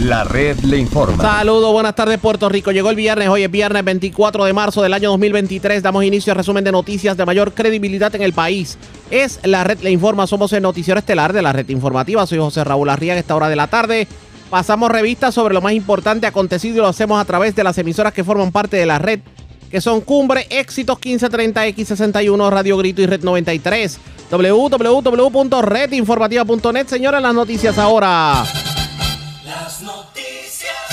La red le informa. Saludos, buenas tardes Puerto Rico. Llegó el viernes, hoy es viernes 24 de marzo del año 2023. Damos inicio al resumen de noticias de mayor credibilidad en el país. Es La red le informa, somos el noticiero estelar de la red informativa. Soy José Raúl Arriaga, esta hora de la tarde. Pasamos revistas sobre lo más importante acontecido y lo hacemos a través de las emisoras que forman parte de la red, que son Cumbre, Éxitos 1530, X61, Radio Grito y Red 93. www.redinformativa.net. Señores, las noticias ahora. Las noticias.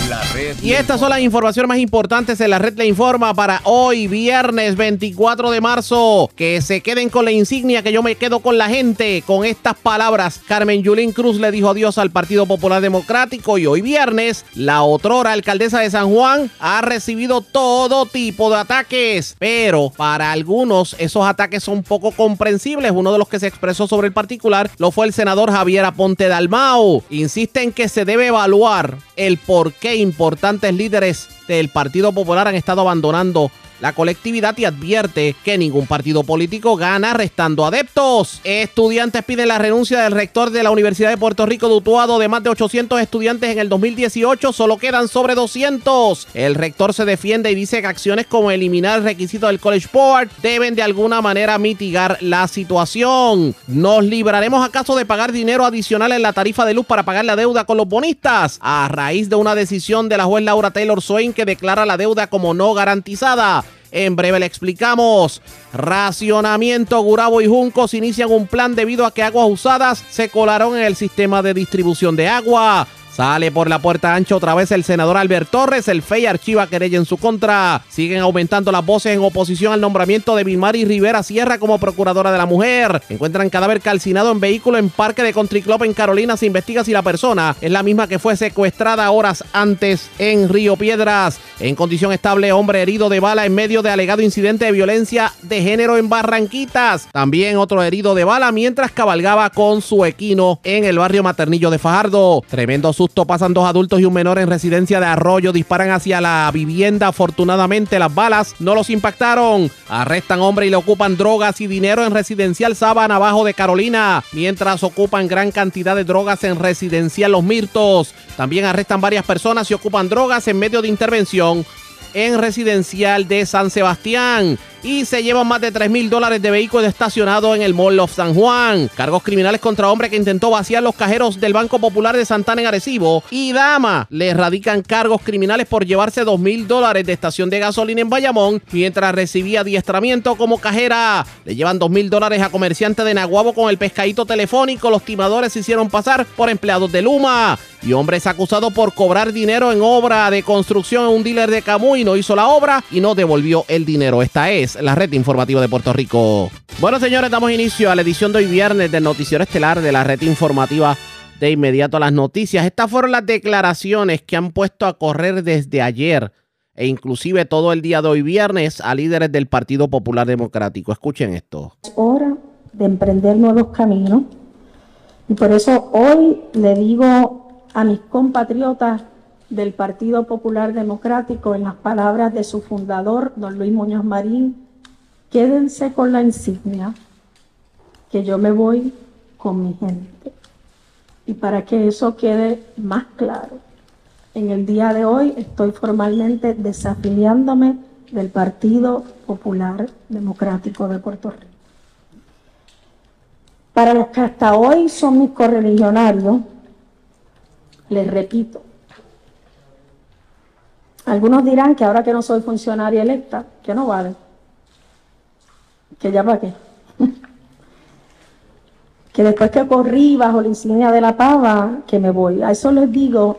La red Y estas son las informaciones más importantes en la red le informa para hoy, viernes 24 de marzo. Que se queden con la insignia que yo me quedo con la gente. Con estas palabras, Carmen Yulín Cruz le dijo adiós al Partido Popular Democrático y hoy viernes, la otrora alcaldesa de San Juan ha recibido todo tipo de ataques. Pero para algunos esos ataques son poco comprensibles. Uno de los que se expresó sobre el particular lo fue el senador Javier Aponte Dalmau. Insiste en que se debe evaluar el por qué importantes líderes del Partido Popular han estado abandonando la colectividad y advierte que ningún partido político gana restando adeptos. Estudiantes piden la renuncia del rector de la Universidad de Puerto Rico de Utuado de más de 800 estudiantes en el 2018. Solo quedan sobre 200. El rector se defiende y dice que acciones como eliminar el requisito del College Board deben de alguna manera mitigar la situación. ¿Nos libraremos acaso de pagar dinero adicional en la tarifa de luz para pagar la deuda con los bonistas? A raíz de una decisión de la juez Laura Taylor Swain que declara la deuda como no garantizada. En breve le explicamos. Racionamiento, Gurabo y Juncos inician un plan debido a que aguas usadas se colaron en el sistema de distribución de agua. Sale por la puerta ancha otra vez el senador Albert Torres. El FEI archiva querella en su contra. Siguen aumentando las voces en oposición al nombramiento de Vilmari Rivera Sierra como procuradora de la mujer. Encuentran cadáver calcinado en vehículo en parque de Country Club en Carolina. Se investiga si la persona es la misma que fue secuestrada horas antes en Río Piedras. En condición estable, hombre herido de bala en medio de alegado incidente de violencia de género en Barranquitas. También otro herido de bala mientras cabalgaba con su equino en el barrio Maternillo de Fajardo. Tremendo pasan dos adultos y un menor en residencia de Arroyo. Disparan hacia la vivienda. Afortunadamente las balas no los impactaron. Arrestan hombre y le ocupan drogas y dinero en residencial Sabana abajo de Carolina. Mientras ocupan gran cantidad de drogas en residencial Los Mirtos. También arrestan varias personas y ocupan drogas en medio de intervención en residencial de San Sebastián y se llevan más de 3 mil dólares de vehículo estacionado en el Mall of San Juan. Cargos criminales contra hombre que intentó vaciar los cajeros del Banco Popular de Santana en Arecibo. Y dama, le radican cargos criminales por llevarse 2 mil dólares de estación de gasolina en Bayamón mientras recibía adiestramiento como cajera. Le llevan 2 mil dólares a comerciante de Naguabo con el pescadito telefónico. Los timadores se hicieron pasar por empleados de Luma. Y hombre es acusado por cobrar dinero en obra de construcción en un dealer de Camuy. No hizo la obra y no devolvió el dinero. Esta es la red informativa de Puerto Rico. Bueno, señores, damos inicio a la edición de hoy viernes del Noticiero Estelar de la red informativa de inmediato a las noticias. Estas fueron las declaraciones que han puesto a correr desde ayer e inclusive todo el día de hoy viernes a líderes del Partido Popular Democrático. Escuchen esto. Es hora de emprender nuevos caminos y por eso hoy le digo a mis compatriotas del Partido Popular Democrático en las palabras de su fundador, don Luis Muñoz Marín, quédense con la insignia, que yo me voy con mi gente. Y para que eso quede más claro, en el día de hoy estoy formalmente desafiliándome del Partido Popular Democrático de Puerto Rico. Para los que hasta hoy son mis correligionarios, les repito, algunos dirán que ahora que no soy funcionaria electa, que no vale, que ya para qué, que después que corrí bajo la insignia de la pava, que me voy. A eso les digo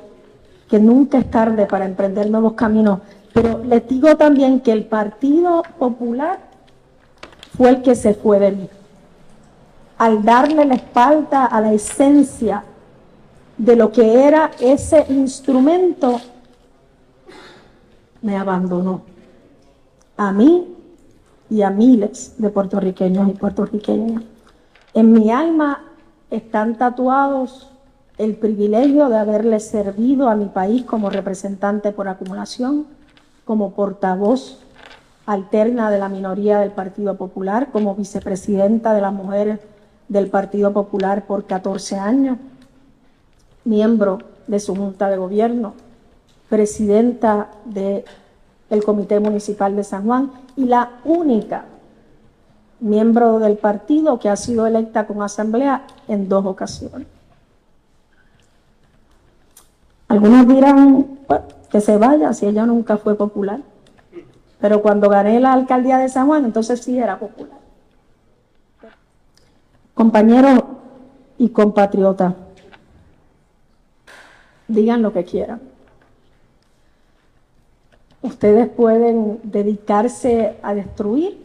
que nunca es tarde para emprender nuevos caminos, pero les digo también que el Partido Popular fue el que se fue de mí. Al darle la espalda a la esencia de lo que era ese instrumento, me abandonó. A mí y a miles de puertorriqueños y puertorriqueñas. En mi alma están tatuados el privilegio de haberle servido a mi país como representante por acumulación, como portavoz alterna de la minoría del Partido Popular, como vicepresidenta de las mujeres del Partido Popular por 14 años, miembro de su junta de gobierno, presidenta del Comité Municipal de San Juan y la única miembro del partido que ha sido electa con asamblea en dos ocasiones. Algunos dirán que se vaya si ella nunca fue popular, pero cuando gané la alcaldía de San Juan, entonces sí era popular. Compañeros y compatriotas, digan lo que quieran. Ustedes pueden dedicarse a destruir,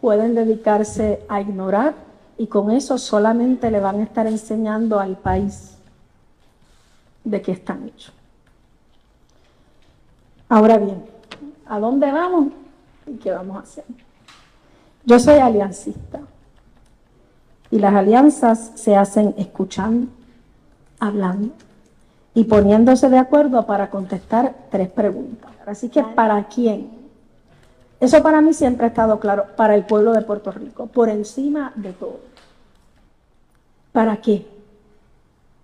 pueden dedicarse a ignorar y con eso solamente le van a estar enseñando al país de qué están hechos. Ahora bien, ¿a dónde vamos y qué vamos a hacer? Yo soy aliancista y las alianzas se hacen escuchando, hablando y poniéndose de acuerdo para contestar tres preguntas. Así que, ¿para quién? Eso para mí siempre ha estado claro, para el pueblo de Puerto Rico, por encima de todo. ¿Para qué?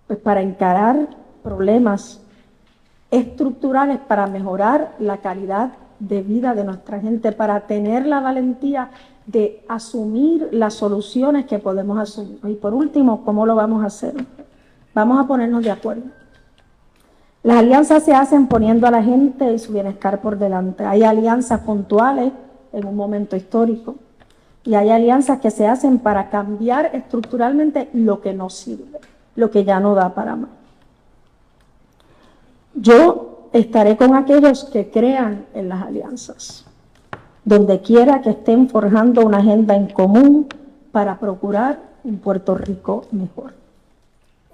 Pues para encarar problemas estructurales, para mejorar la calidad de vida de nuestra gente, para tener la valentía de asumir las soluciones que podemos asumir. Y por último, ¿cómo lo vamos a hacer? Vamos a ponernos de acuerdo. Las alianzas se hacen poniendo a la gente y su bienestar por delante. Hay alianzas puntuales en un momento histórico y hay alianzas que se hacen para cambiar estructuralmente lo que no sirve, lo que ya no da para más. Yo estaré con aquellos que crean en las alianzas, donde quiera que estén forjando una agenda en común para procurar un Puerto Rico mejor.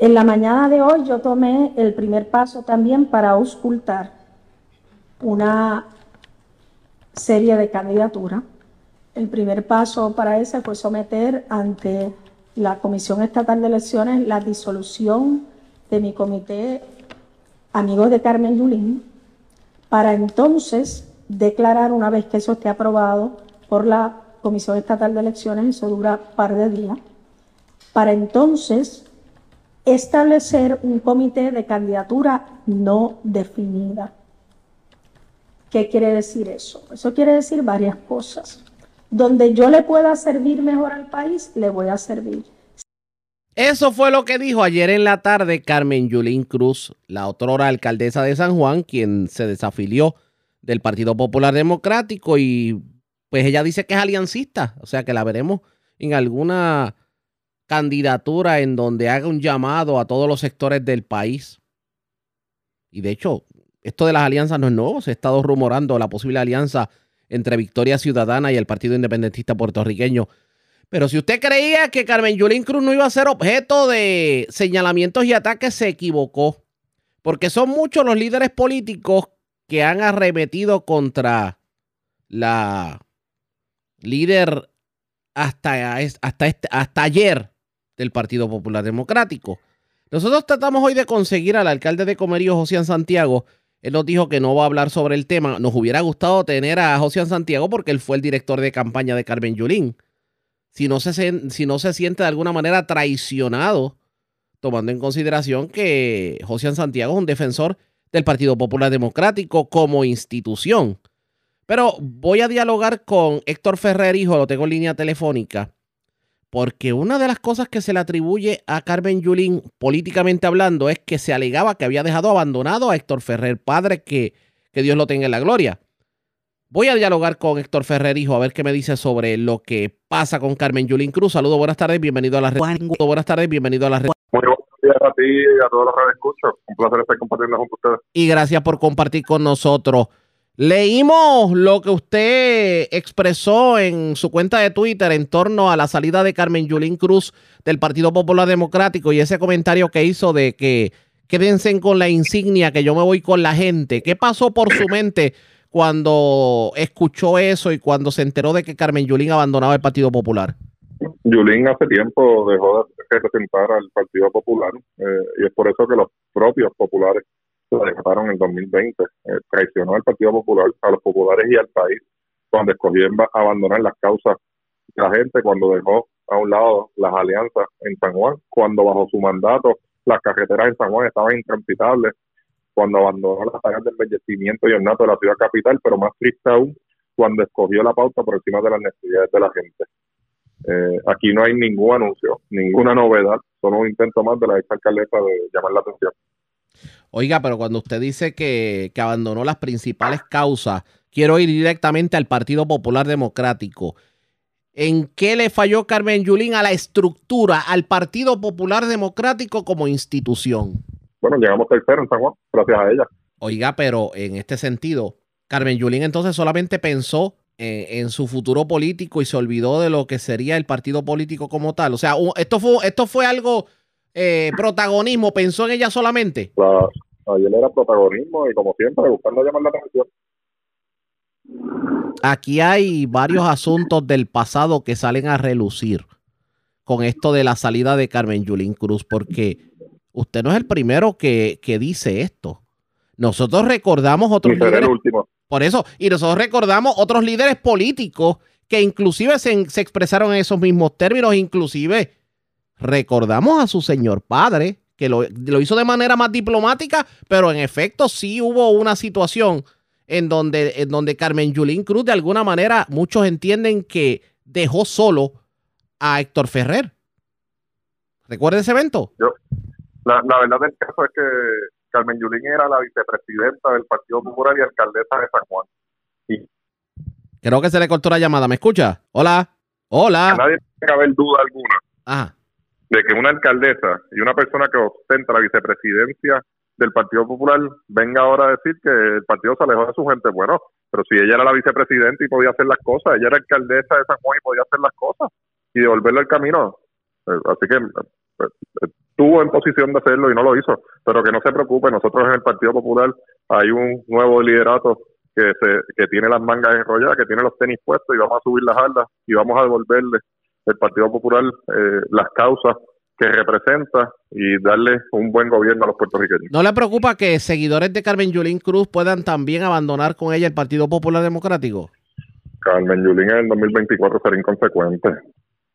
En la mañana de hoy yo tomé el primer paso también para auscultar una serie de candidaturas. El primer paso para ese fue someter ante la Comisión Estatal de Elecciones la disolución de mi comité Amigos de Carmen Yulín, para entonces declarar, una vez que eso esté aprobado por la Comisión Estatal de Elecciones, eso dura un par de días, para entonces establecer un comité de candidatura no definida. ¿Qué quiere decir eso? Eso quiere decir varias cosas. Donde yo le pueda servir mejor al país, le voy a servir. Eso fue lo que dijo ayer en la tarde Carmen Yulín Cruz, la otrora alcaldesa de San Juan, quien se desafilió del Partido Popular Democrático y pues ella dice que es aliancista, o sea que la veremos en alguna candidatura en donde haga un llamado a todos los sectores del país. Y de hecho, esto de las alianzas no es nuevo, se ha estado rumorando la posible alianza entre Victoria Ciudadana y el Partido Independentista puertorriqueño. Pero si usted creía que Carmen Yulín Cruz no iba a ser objeto de señalamientos y ataques, se equivocó. Porque son muchos los líderes políticos que han arremetido contra la líder hasta, hasta, este, hasta ayer del Partido Popular Democrático. Nosotros tratamos hoy de conseguir al alcalde de Comerío, José Santiago. Él nos dijo que no va a hablar sobre el tema. Nos hubiera gustado tener a José Santiago porque él fue el director de campaña de Carmen Yulín. Si no, se, si no se siente de alguna manera traicionado, tomando en consideración que José Santiago es un defensor del Partido Popular Democrático como institución. Pero voy a dialogar con Héctor Ferrer, hijo, lo tengo en línea telefónica porque una de las cosas que se le atribuye a Carmen Yulín, políticamente hablando, es que se alegaba que había dejado abandonado a Héctor Ferrer, padre que, que Dios lo tenga en la gloria. Voy a dialogar con Héctor Ferrer, hijo, a ver qué me dice sobre lo que pasa con Carmen Yulín Cruz. Saludos, buenas tardes, bienvenido a la red. Buenas tardes, bienvenido a la red. Muy buenos días a ti y a todos los que escucho. Un placer estar compartiendo con ustedes. Y gracias por compartir con nosotros. Leímos lo que usted expresó en su cuenta de Twitter en torno a la salida de Carmen Yulín Cruz del Partido Popular Democrático y ese comentario que hizo de que quédense con la insignia, que yo me voy con la gente. ¿Qué pasó por su mente cuando escuchó eso y cuando se enteró de que Carmen Yulín abandonaba el Partido Popular? Yulín hace tiempo dejó de representar al Partido Popular eh, y es por eso que los propios populares lo dejaron en el 2020. Eh, traicionó al Partido Popular, a los populares y al país, cuando escogió abandonar las causas de la gente, cuando dejó a un lado las alianzas en San Juan, cuando bajo su mandato las carreteras en San Juan estaban intransitables cuando abandonó las tareas de embellecimiento y ornato de la ciudad capital, pero más triste aún cuando escogió la pauta por encima de las necesidades de la gente. Eh, aquí no hay ningún anuncio, ninguna novedad, solo un intento más de la ex alcaldesa de llamar la atención. Oiga, pero cuando usted dice que, que abandonó las principales causas, quiero ir directamente al Partido Popular Democrático. ¿En qué le falló Carmen Yulín a la estructura, al Partido Popular Democrático como institución? Bueno, llegamos tercero en San Juan, gracias a ella. Oiga, pero en este sentido, Carmen Yulín entonces solamente pensó eh, en su futuro político y se olvidó de lo que sería el partido político como tal. O sea, esto fue, esto fue algo eh, protagonismo, pensó en ella solamente. La, ayer era protagonismo y como siempre, buscando llamar la atención. Aquí hay varios asuntos del pasado que salen a relucir con esto de la salida de Carmen Yulín Cruz, porque usted no es el primero que, que dice esto. Nosotros recordamos otros el líderes último. Por eso, y nosotros recordamos otros líderes políticos que inclusive se, se expresaron en esos mismos términos, inclusive recordamos a su señor padre, que lo, lo hizo de manera más diplomática, pero en efecto sí hubo una situación en donde, en donde Carmen Yulín Cruz, de alguna manera, muchos entienden que dejó solo a Héctor Ferrer. ¿Recuerda ese evento? La, la verdad del caso es que Carmen Yulín era la vicepresidenta del Partido Popular y alcaldesa de San Juan. Creo que se le cortó la llamada. ¿Me escucha? Hola. Hola. Nadie tiene que haber duda alguna Ajá. De que una alcaldesa y una persona que ostenta la vicepresidencia del Partido Popular venga ahora a decir que el partido se alejó de su gente. Bueno, pero si ella era la vicepresidenta y podía hacer las cosas, ella era alcaldesa de San Juan y podía hacer las cosas y devolverle el camino. Eh, Así que eh, estuvo en posición de hacerlo y no lo hizo. Pero que no se preocupe, nosotros en el Partido Popular hay un nuevo liderato que, se, que tiene las mangas enrolladas, que tiene los tenis puestos y vamos a subir las aldas y vamos a devolverle el Partido Popular eh, las causas que representa y darle un buen gobierno a los puertorriqueños. ¿No le preocupa que seguidores de Carmen Yulín Cruz puedan también abandonar con ella el Partido Popular Democrático? Carmen Yulín en el 2024 será inconsecuente.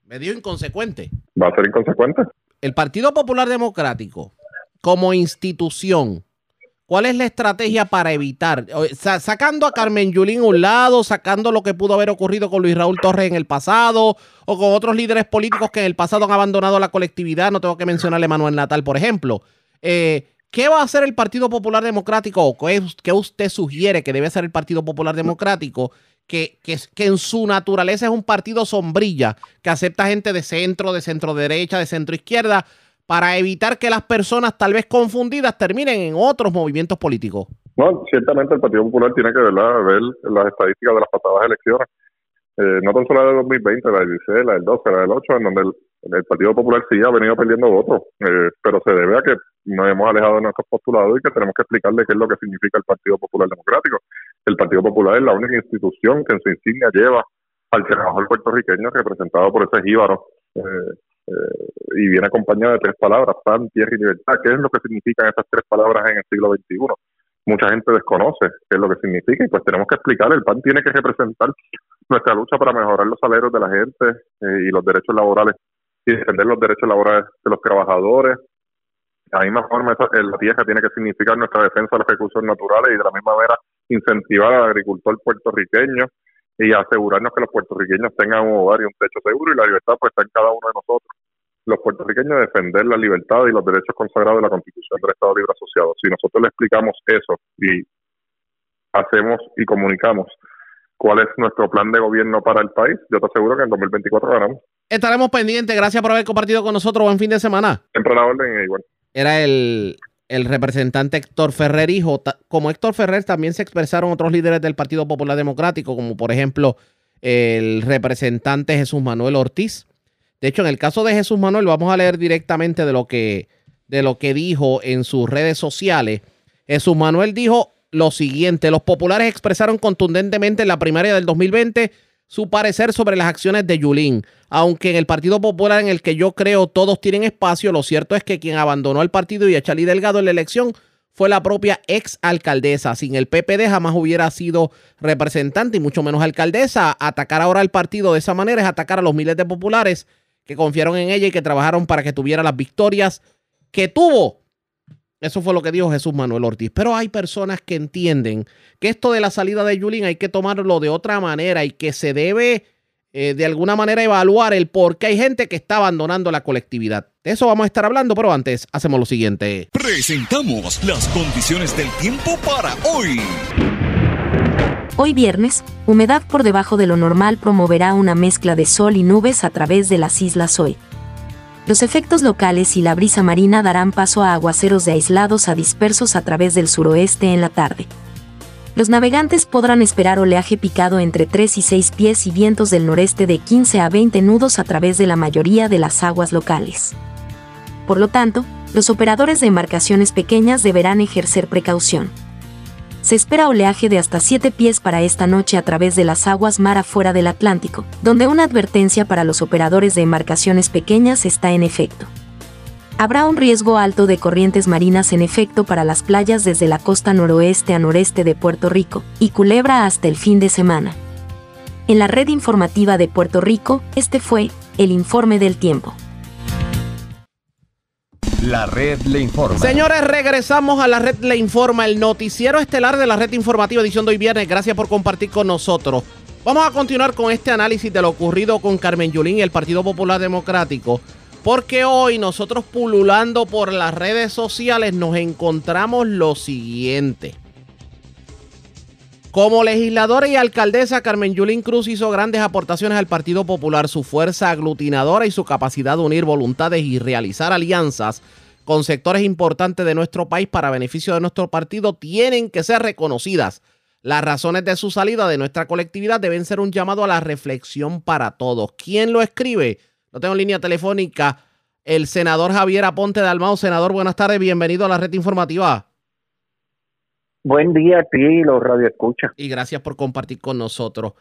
Medio inconsecuente. ¿Va a ser inconsecuente? El Partido Popular Democrático, como institución, ¿cuál es la estrategia para evitar, sacando a Carmen Yulín a un lado, sacando lo que pudo haber ocurrido con Luis Raúl Torres en el pasado, o con otros líderes políticos que en el pasado han abandonado la colectividad? No tengo que mencionarle a Manuel Natal, por ejemplo. Eh, ¿Qué va a hacer el Partido Popular Democrático o qué, qué usted sugiere que debe hacer el Partido Popular Democrático? Que, que, que en su naturaleza es un partido sombrilla, que acepta gente de centro, de centro derecha, de centro izquierda, para evitar que las personas tal vez confundidas terminen en otros movimientos políticos. No, ciertamente el Partido Popular tiene que ver las estadísticas de las pasadas elecciones. Eh, no tan solo la de 2020, la del 16, la del 12, la del 8, en donde el, el Partido Popular sí ha venido perdiendo votos, eh, pero se debe a que nos hemos alejado de nuestros postulados y que tenemos que explicarle qué es lo que significa el Partido Popular Democrático. El Partido Popular es la única institución que en su insignia lleva al trabajador puertorriqueño representado por ese jíbaro eh, eh, y viene acompañado de tres palabras, pan, tierra y libertad. ¿Qué es lo que significan esas tres palabras en el siglo XXI? Mucha gente desconoce qué es lo que significa y pues tenemos que explicar. El PAN tiene que representar nuestra lucha para mejorar los salarios de la gente eh, y los derechos laborales y defender los derechos laborales de los trabajadores. De la misma forma, esa, la tierra tiene que significar nuestra defensa de los recursos naturales y de la misma manera incentivar al agricultor puertorriqueño y asegurarnos que los puertorriqueños tengan un hogar y un techo seguro y la libertad pues está en cada uno de nosotros. Los puertorriqueños defender la libertad y los derechos consagrados de la Constitución del Estado Libre Asociado. Si nosotros le explicamos eso y hacemos y comunicamos cuál es nuestro plan de gobierno para el país, yo te aseguro que en 2024 ganamos. Estaremos pendientes. Gracias por haber compartido con nosotros. Buen fin de semana. Siempre la orden y igual. Era el, el representante Héctor Ferrer hijo. Como Héctor Ferrer también se expresaron otros líderes del Partido Popular Democrático, como por ejemplo el representante Jesús Manuel Ortiz. De hecho, en el caso de Jesús Manuel, vamos a leer directamente de lo que, de lo que dijo en sus redes sociales. Jesús Manuel dijo lo siguiente: los populares expresaron contundentemente en la primaria del 2020 su parecer sobre las acciones de Yulín. Aunque en el Partido Popular en el que yo creo todos tienen espacio, lo cierto es que quien abandonó el partido y a Charlie Delgado en la elección fue la propia ex alcaldesa. Sin el PPD jamás hubiera sido representante y mucho menos alcaldesa. Atacar ahora al partido de esa manera es atacar a los miles de populares que confiaron en ella y que trabajaron para que tuviera las victorias que tuvo. Eso fue lo que dijo Jesús Manuel Ortiz. Pero hay personas que entienden que esto de la salida de Yulín hay que tomarlo de otra manera y que se debe eh, de alguna manera evaluar el por qué hay gente que está abandonando la colectividad. De eso vamos a estar hablando, pero antes hacemos lo siguiente. Presentamos las condiciones del tiempo para hoy. Hoy viernes, humedad por debajo de lo normal promoverá una mezcla de sol y nubes a través de las islas hoy. Los efectos locales y la brisa marina darán paso a aguaceros de aislados a dispersos a través del suroeste en la tarde. Los navegantes podrán esperar oleaje picado entre 3 y 6 pies y vientos del noreste de 15 a 20 nudos a través de la mayoría de las aguas locales. Por lo tanto, los operadores de embarcaciones pequeñas deberán ejercer precaución se espera oleaje de hasta 7 pies para esta noche a través de las aguas mar afuera del Atlántico, donde una advertencia para los operadores de embarcaciones pequeñas está en efecto. Habrá un riesgo alto de corrientes marinas en efecto para las playas desde la costa noroeste a noreste de Puerto Rico y Culebra hasta el fin de semana. En la red informativa de Puerto Rico, este fue el informe del tiempo. La red le informa. Señores, regresamos a la red le informa, el noticiero estelar de la red informativa edición de hoy viernes. Gracias por compartir con nosotros. Vamos a continuar con este análisis de lo ocurrido con Carmen Yulín y el Partido Popular Democrático. Porque hoy nosotros pululando por las redes sociales nos encontramos lo siguiente. Como legisladora y alcaldesa, Carmen Yulín Cruz hizo grandes aportaciones al Partido Popular. Su fuerza aglutinadora y su capacidad de unir voluntades y realizar alianzas con sectores importantes de nuestro país para beneficio de nuestro partido tienen que ser reconocidas. Las razones de su salida de nuestra colectividad deben ser un llamado a la reflexión para todos. ¿Quién lo escribe? Lo tengo en línea telefónica. El senador Javier Aponte de Almao. Senador, buenas tardes. Bienvenido a la red informativa. Buen día a ti los radioescuchas. Y gracias por compartir con nosotros.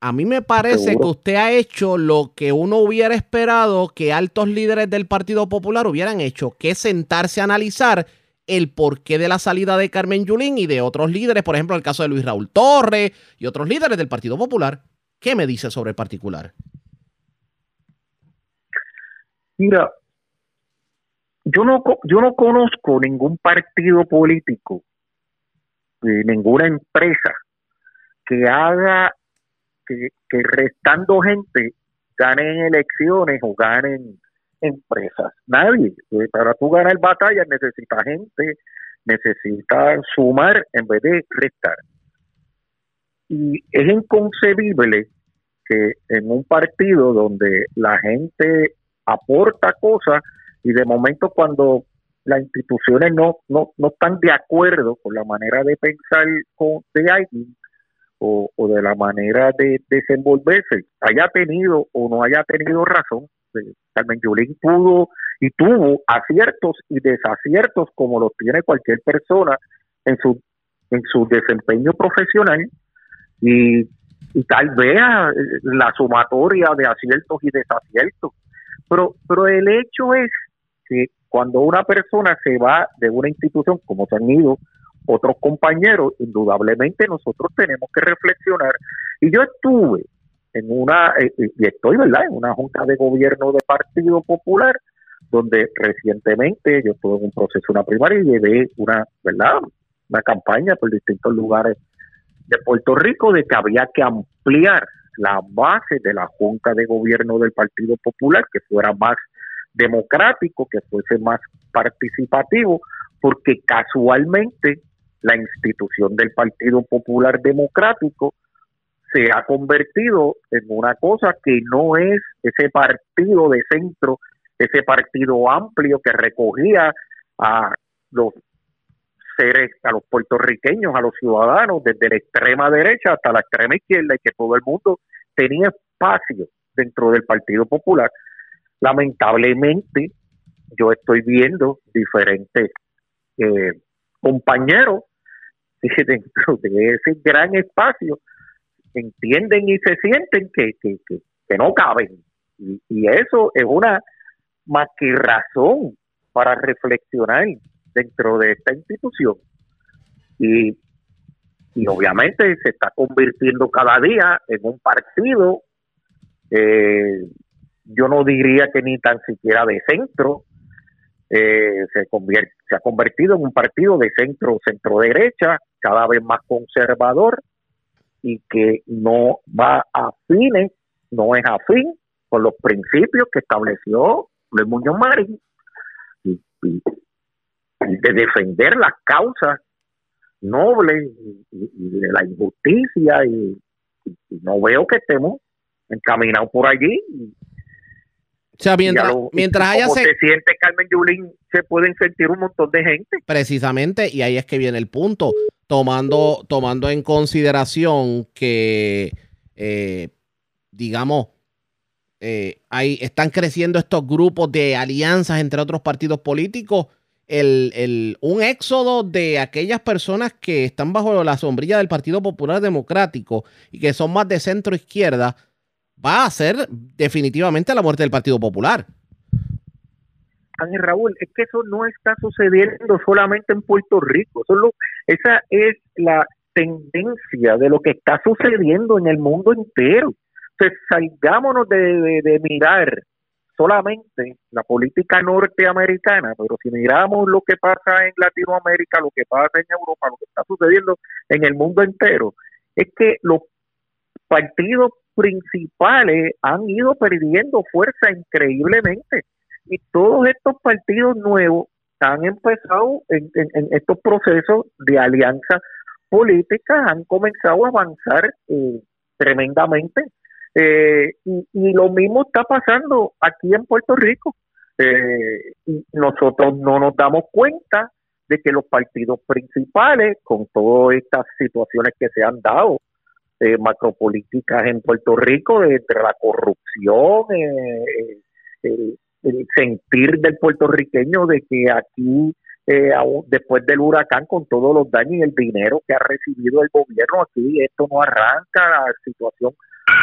A mí me parece que usted ha hecho lo que uno hubiera esperado que altos líderes del Partido Popular hubieran hecho, que es sentarse a analizar el porqué de la salida de Carmen Yulín y de otros líderes, por ejemplo, el caso de Luis Raúl Torres y otros líderes del Partido Popular. ¿Qué me dice sobre el particular? Mira, yo no, yo no conozco ningún partido político ninguna empresa que haga que, restando gente ganen elecciones o ganen empresas. Nadie. Eh, para tú ganar batallas necesitas gente, necesitas sumar en vez de restar. Y es inconcebible que en un partido donde la gente aporta cosas y de momento cuando las instituciones no, no, no están de acuerdo con la manera de pensar con, de alguien o, o de la manera de desenvolverse, haya tenido o no haya tenido razón. Eh, Carmen Yulín pudo y tuvo aciertos y desaciertos como los tiene cualquier persona en su en su desempeño profesional y, y tal vez eh, la sumatoria de aciertos y desaciertos pero pero el hecho es que cuando una persona se va de una institución, como se han ido otros compañeros, indudablemente nosotros tenemos que reflexionar. Y yo estuve en una, eh, eh, y estoy, ¿verdad?, en una junta de gobierno de Partido Popular, donde recientemente yo estuve en un proceso, una primaria, y llevé una, ¿verdad?, una campaña por distintos lugares de Puerto Rico de que había que ampliar la base de la Junta de Gobierno del Partido Popular, que fuera más democrático, que fuese más participativo, porque casualmente la institución del Partido Popular Democrático se ha convertido en una cosa que no es ese partido de centro, ese partido amplio que recogía a los seres, a los puertorriqueños, a los ciudadanos, desde la extrema derecha hasta la extrema izquierda, y que todo el mundo tenía espacio dentro del Partido Popular lamentablemente yo estoy viendo diferentes eh, compañeros que dentro de ese gran espacio entienden y se sienten que, que, que, no caben. Y, y, eso es una más que razón para reflexionar dentro de esta institución. Y, y obviamente se está convirtiendo cada día en un partido eh, yo no diría que ni tan siquiera de centro, eh, se, convierte, se ha convertido en un partido de centro, centro derecha, cada vez más conservador y que no va a fines, no es afín con los principios que estableció Luis Muñoz Marín y, de defender las causas nobles y, de la injusticia y, no veo que estemos encaminados por allí o sea, mientras, mientras haya... Se, siente Carmen Yulín, se pueden sentir un montón de gente. Precisamente, y ahí es que viene el punto, tomando, tomando en consideración que, eh, digamos, eh, ahí están creciendo estos grupos de alianzas entre otros partidos políticos, el, el, un éxodo de aquellas personas que están bajo la sombrilla del Partido Popular Democrático y que son más de centro izquierda, va a ser definitivamente la muerte del Partido Popular. Ángel Raúl, es que eso no está sucediendo solamente en Puerto Rico. Solo, esa es la tendencia de lo que está sucediendo en el mundo entero. Entonces, salgámonos de, de, mirar solamente la política norteamericana, pero si miramos lo que pasa en Latinoamérica, lo que pasa en Europa, lo que está sucediendo en el mundo entero, es que los partidos principales han ido perdiendo fuerza increíblemente. Y todos estos partidos nuevos han empezado en, estos procesos de alianza política, han comenzado a avanzar eh, tremendamente. Eh, y, lo mismo está pasando aquí en Puerto Rico. Eh, y nosotros no nos damos cuenta de que los partidos principales, con todas estas situaciones que se han dado, eh, macropolíticas en Puerto Rico, entre la corrupción, eh, el, sentir del puertorriqueño de que aquí, eh, después del huracán, con todos los daños y el dinero que ha recibido el gobierno, aquí esto no arranca, la situación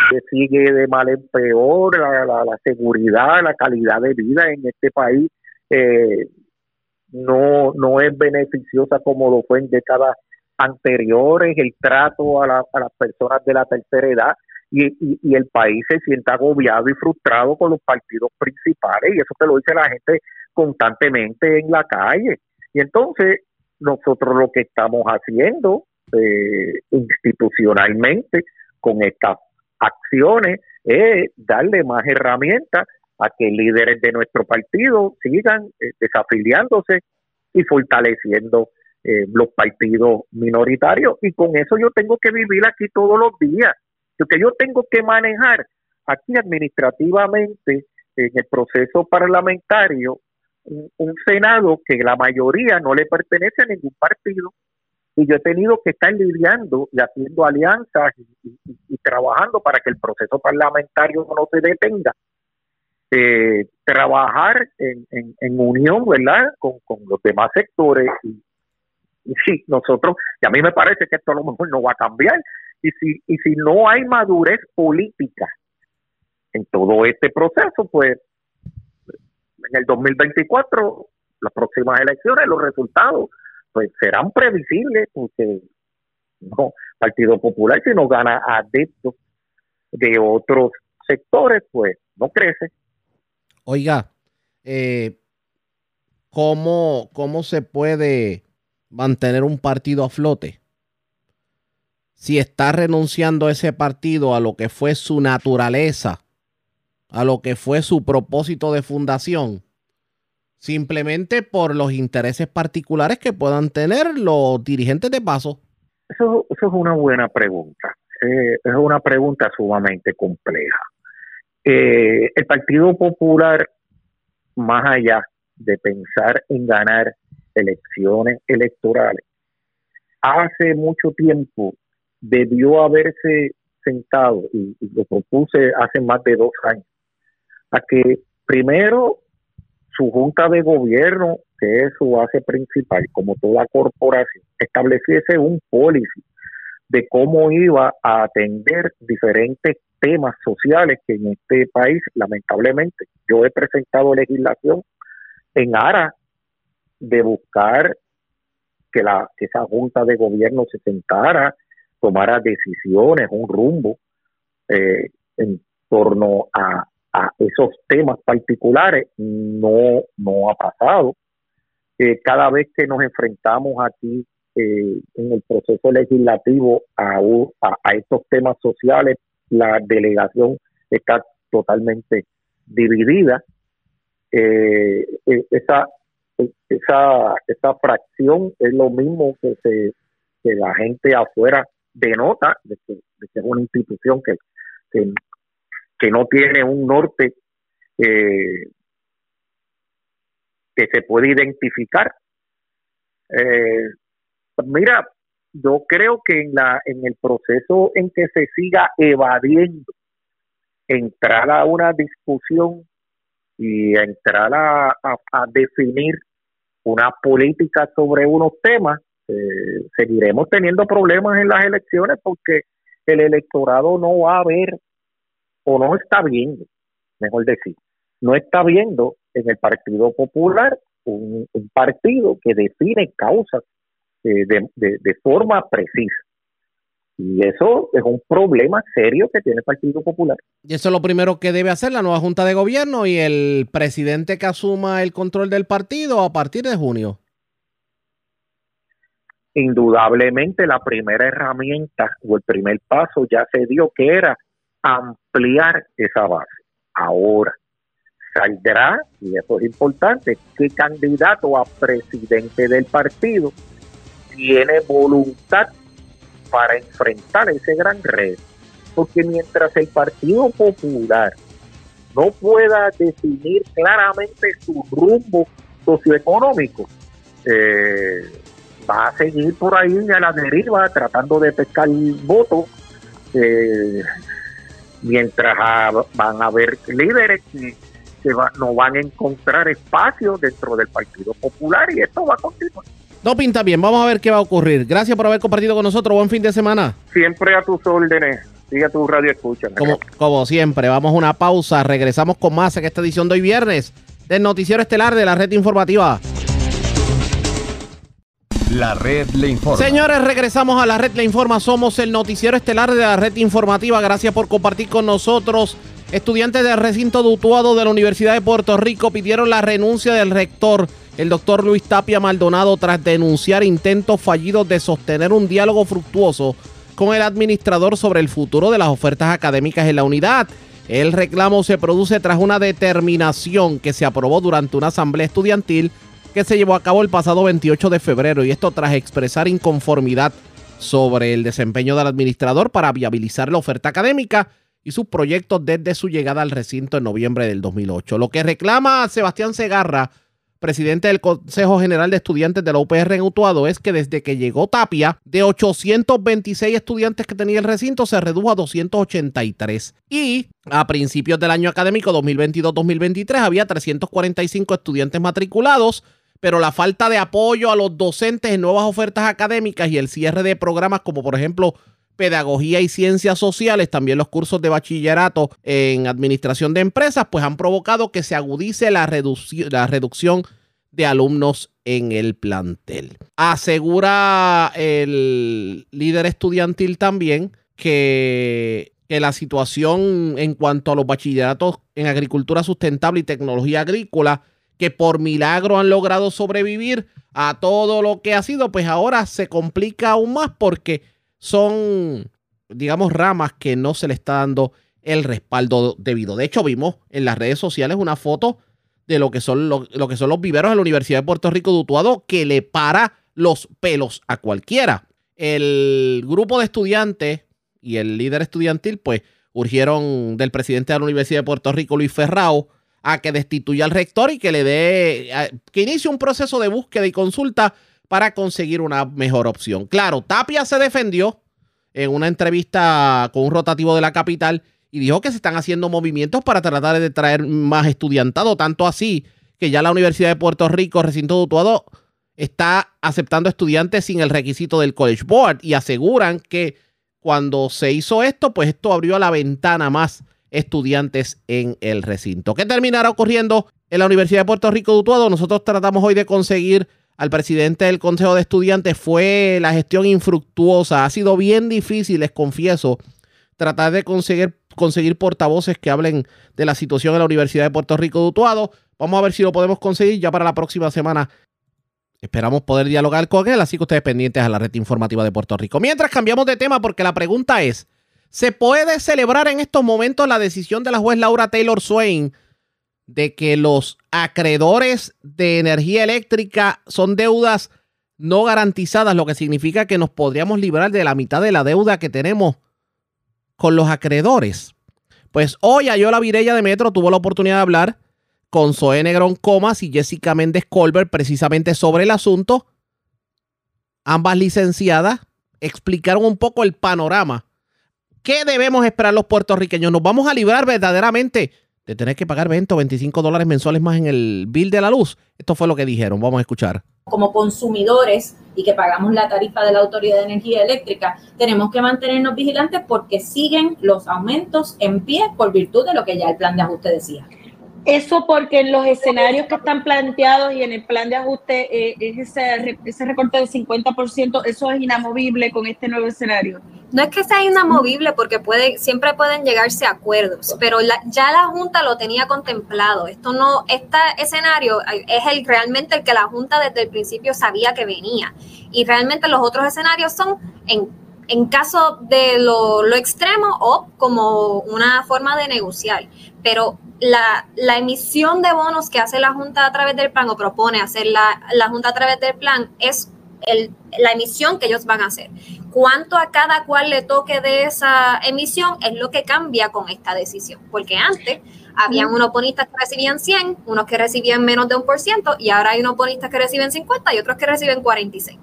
que sigue de mal en peor, la, la, seguridad, la calidad de vida en este país no, no es beneficiosa como lo fue en décadas anteriores, el trato a, las personas de la tercera edad y, y, el país se sienta agobiado y frustrado con los partidos principales y eso te lo dice la gente constantemente en la calle. Y entonces nosotros lo que estamos haciendo eh, institucionalmente con estas acciones es darle más herramientas a que líderes de nuestro partido sigan eh, desafiliándose y fortaleciendo eh, los partidos minoritarios y con eso yo tengo que vivir aquí todos los días. porque yo tengo que manejar aquí administrativamente en el proceso parlamentario un, Senado que la mayoría no le pertenece a ningún partido y yo he tenido que estar lidiando y haciendo alianzas y, trabajando para que el proceso parlamentario no se detenga. Eh, trabajar en, en, unión, ¿verdad?, con, con los demás sectores y, y sí, nosotros, y a mí me parece que esto a lo mejor no va a cambiar, y si, y si no hay madurez política en todo este proceso, pues en el 2024, las próximas elecciones, los resultados pues serán previsibles, porque no, Partido Popular si no gana adeptos de otros sectores, pues no crece. Oiga, eh, ¿cómo, ¿cómo se puede mantener un partido a flote, si está renunciando ese partido a lo que fue su naturaleza, a lo que fue su propósito de fundación, simplemente por los intereses particulares que puedan tener los dirigentes de paso? Eso, es una buena pregunta. Eh, es una pregunta sumamente compleja. Eh, el Partido Popular, más allá de pensar en ganar elecciones electorales, hace mucho tiempo debió haberse sentado, y, lo propuse hace más de dos años, a que primero su junta de gobierno, que es su base principal, como toda corporación, estableciese un policy de cómo iba a atender diferentes temas sociales que en este país, lamentablemente, yo he presentado legislación en aras de buscar que, la, que esa junta de gobierno se sentara, tomara decisiones, un rumbo eh, en torno a a esos temas particulares no, no ha pasado. Eh, cada vez que nos enfrentamos aquí eh, en el proceso legislativo a, a, estos temas sociales, la delegación está totalmente dividida. Eh, esa, esa, esa fracción es lo mismo que, se, que la gente afuera denota de que, es una institución que, que no tiene un norte eh, que se puede identificar. Eh, mira, yo creo que en la en el proceso en que se siga evadiendo entrar a una discusión y entrar a, a, definir una política sobre unos temas, eh, seguiremos teniendo problemas en las elecciones porque el electorado no va a ver o no está viendo, mejor decir, no está viendo en el Partido Popular un, partido que define causas eh, de, de, forma precisa. Y eso es un problema serio que tiene el Partido Popular. Y eso es lo primero que debe hacer la nueva Junta de Gobierno y el presidente que asuma el control del partido a partir de junio. Indudablemente la primera herramienta o el primer paso ya se dio que era ampliar esa base. Ahora, saldrá, y eso es importante, qué candidato a presidente del partido tiene voluntad para enfrentar ese gran reto. Porque mientras el Partido Popular no pueda definir claramente su rumbo socioeconómico, eh, va a seguir por ahí a la deriva tratando de pescar votos eh, mientras van a haber líderes que, no van a encontrar espacio dentro del Partido Popular y esto va a continuar. No pinta bien, vamos a ver qué va a ocurrir. Gracias por haber compartido con nosotros. Buen fin de semana. Siempre a tus órdenes. Sigue tu radio escucha. Como, como siempre, vamos a una pausa. Regresamos con más en esta edición de hoy viernes del Noticiero Estelar de la Red Informativa. La red le informa. Señores, regresamos a la red le informa. Somos el noticiero estelar de la red informativa. Gracias por compartir con nosotros. Estudiantes del recinto dutuado de la Universidad de Puerto Rico pidieron la renuncia del rector, el doctor Luis Tapia Maldonado, tras denunciar intentos fallidos de sostener un diálogo fructuoso con el administrador sobre el futuro de las ofertas académicas en la unidad. El reclamo se produce tras una determinación que se aprobó durante una asamblea estudiantil que se llevó a cabo el pasado 28 de febrero y esto tras expresar inconformidad sobre el desempeño del administrador para viabilizar la oferta académica y sus proyectos desde su llegada al recinto en noviembre del 2008. Lo que reclama Sebastián Segarra, presidente del Consejo General de Estudiantes de la UPR en Utuado, es que desde que llegó Tapia, de 826 estudiantes que tenía el recinto, se redujo a 283. Y a principios del año académico 2022-2023 había 345 estudiantes matriculados pero la falta de apoyo a los docentes en nuevas ofertas académicas y el cierre de programas como por ejemplo pedagogía y ciencias sociales, también los cursos de bachillerato en administración de empresas, pues han provocado que se agudice la, la reducción de alumnos en el plantel. Asegura el líder estudiantil también que, que la situación en cuanto a los bachilleratos en agricultura sustentable y tecnología agrícola que por milagro han logrado sobrevivir a todo lo que ha sido, pues ahora se complica aún más porque son, digamos, ramas que no se le está dando el respaldo debido. De hecho, vimos en las redes sociales una foto de lo que son, lo, que son los viveros de la Universidad de Puerto Rico de Utuado que le para los pelos a cualquiera. El grupo de estudiantes y el líder estudiantil, pues, urgieron del presidente de la Universidad de Puerto Rico, Luis Ferrao, a que destituya al rector y que le dé, que inicie un proceso de búsqueda y consulta para conseguir una mejor opción. Claro, Tapia se defendió en una entrevista con un rotativo de la capital y dijo que se están haciendo movimientos para tratar de traer más estudiantado, tanto así que ya la Universidad de Puerto Rico, recinto dutuado, está aceptando estudiantes sin el requisito del College Board y aseguran que cuando se hizo esto, pues esto abrió la ventana más estudiantes en el recinto. ¿Qué terminará ocurriendo en la Universidad de Puerto Rico de? Nosotros tratamos hoy de conseguir al presidente del Consejo de Estudiantes. Fue la gestión infructuosa. Ha sido bien difícil, les confieso, tratar de conseguir, conseguir portavoces que hablen de la situación en la Universidad de Puerto Rico de. Vamos a ver si lo podemos conseguir ya para la próxima semana. Esperamos poder dialogar con él, así que ustedes pendientes a la red informativa de Puerto Rico. Mientras cambiamos de tema, porque la pregunta es, ¿se puede celebrar en estos momentos la decisión de la juez Laura Taylor Swain de que los acreedores de energía eléctrica son deudas no garantizadas, lo que significa que nos podríamos librar de la mitad de la deuda que tenemos con los acreedores. Pues hoy Ayola Virella de Metro tuvo la oportunidad de hablar con Zoe Negrón Comas y Jessica Méndez Colbert precisamente sobre el asunto. Ambas licenciadas explicaron un poco el panorama. ¿Qué debemos esperar los puertorriqueños? ¿Nos vamos a librar verdaderamente de tener que pagar 20 o 25 dólares mensuales más en el bill de la luz? Esto fue lo que dijeron. Vamos a escuchar como consumidores y que pagamos la tarifa de la Autoridad de Energía Eléctrica, tenemos que mantenernos vigilantes porque siguen los aumentos en pie por virtud de lo que ya el plan de ajuste decía. Eso porque en los escenarios que están planteados y en el plan de ajuste, eh, ese, ese recorte del 50%, eso es inamovible con este nuevo escenario. No es que sea inamovible porque puede, siempre pueden llegarse a acuerdos, pero ya la Junta lo tenía contemplado. Esto no, este escenario es el realmente el que la Junta desde el principio sabía que venía. Y realmente los otros escenarios son en, en caso de lo, lo extremo o como una forma de negociar. Pero la, la, emisión de bonos que hace la Junta a través del plan o propone hacer la, la Junta a través del plan es el, la emisión que ellos van a hacer. Cuánto a cada cual le toque de esa emisión es lo que cambia con esta decisión, porque antes habían unos bonistas que recibían 100, unos que recibían menos de un por ciento, y ahora hay unos bonistas que reciben 50 y otros que reciben 46.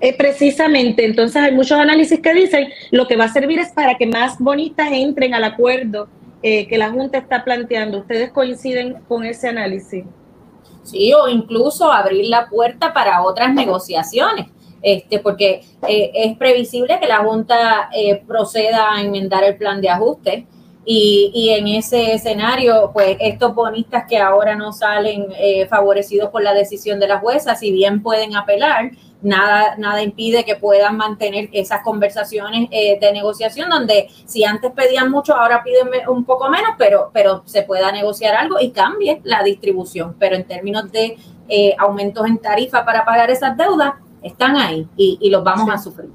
Eh, precisamente, entonces hay muchos análisis que dicen lo que va a servir es para que más bonistas entren al acuerdo eh, que la Junta está planteando. ¿Ustedes coinciden con ese análisis? Sí, o incluso abrir la puerta para otras negociaciones. Este, porque eh, es previsible que la Junta eh, proceda a enmendar el plan de ajuste y, y, en ese escenario, pues estos bonistas que ahora no salen favorecidos por la decisión de la jueza, si bien pueden apelar, nada, nada impide que puedan mantener esas conversaciones eh, de negociación donde si antes pedían mucho, ahora piden un poco menos, pero, pero se pueda negociar algo y cambie la distribución. Pero en términos de eh, aumentos en tarifa para pagar esas deudas, están ahí y, los vamos a sufrir.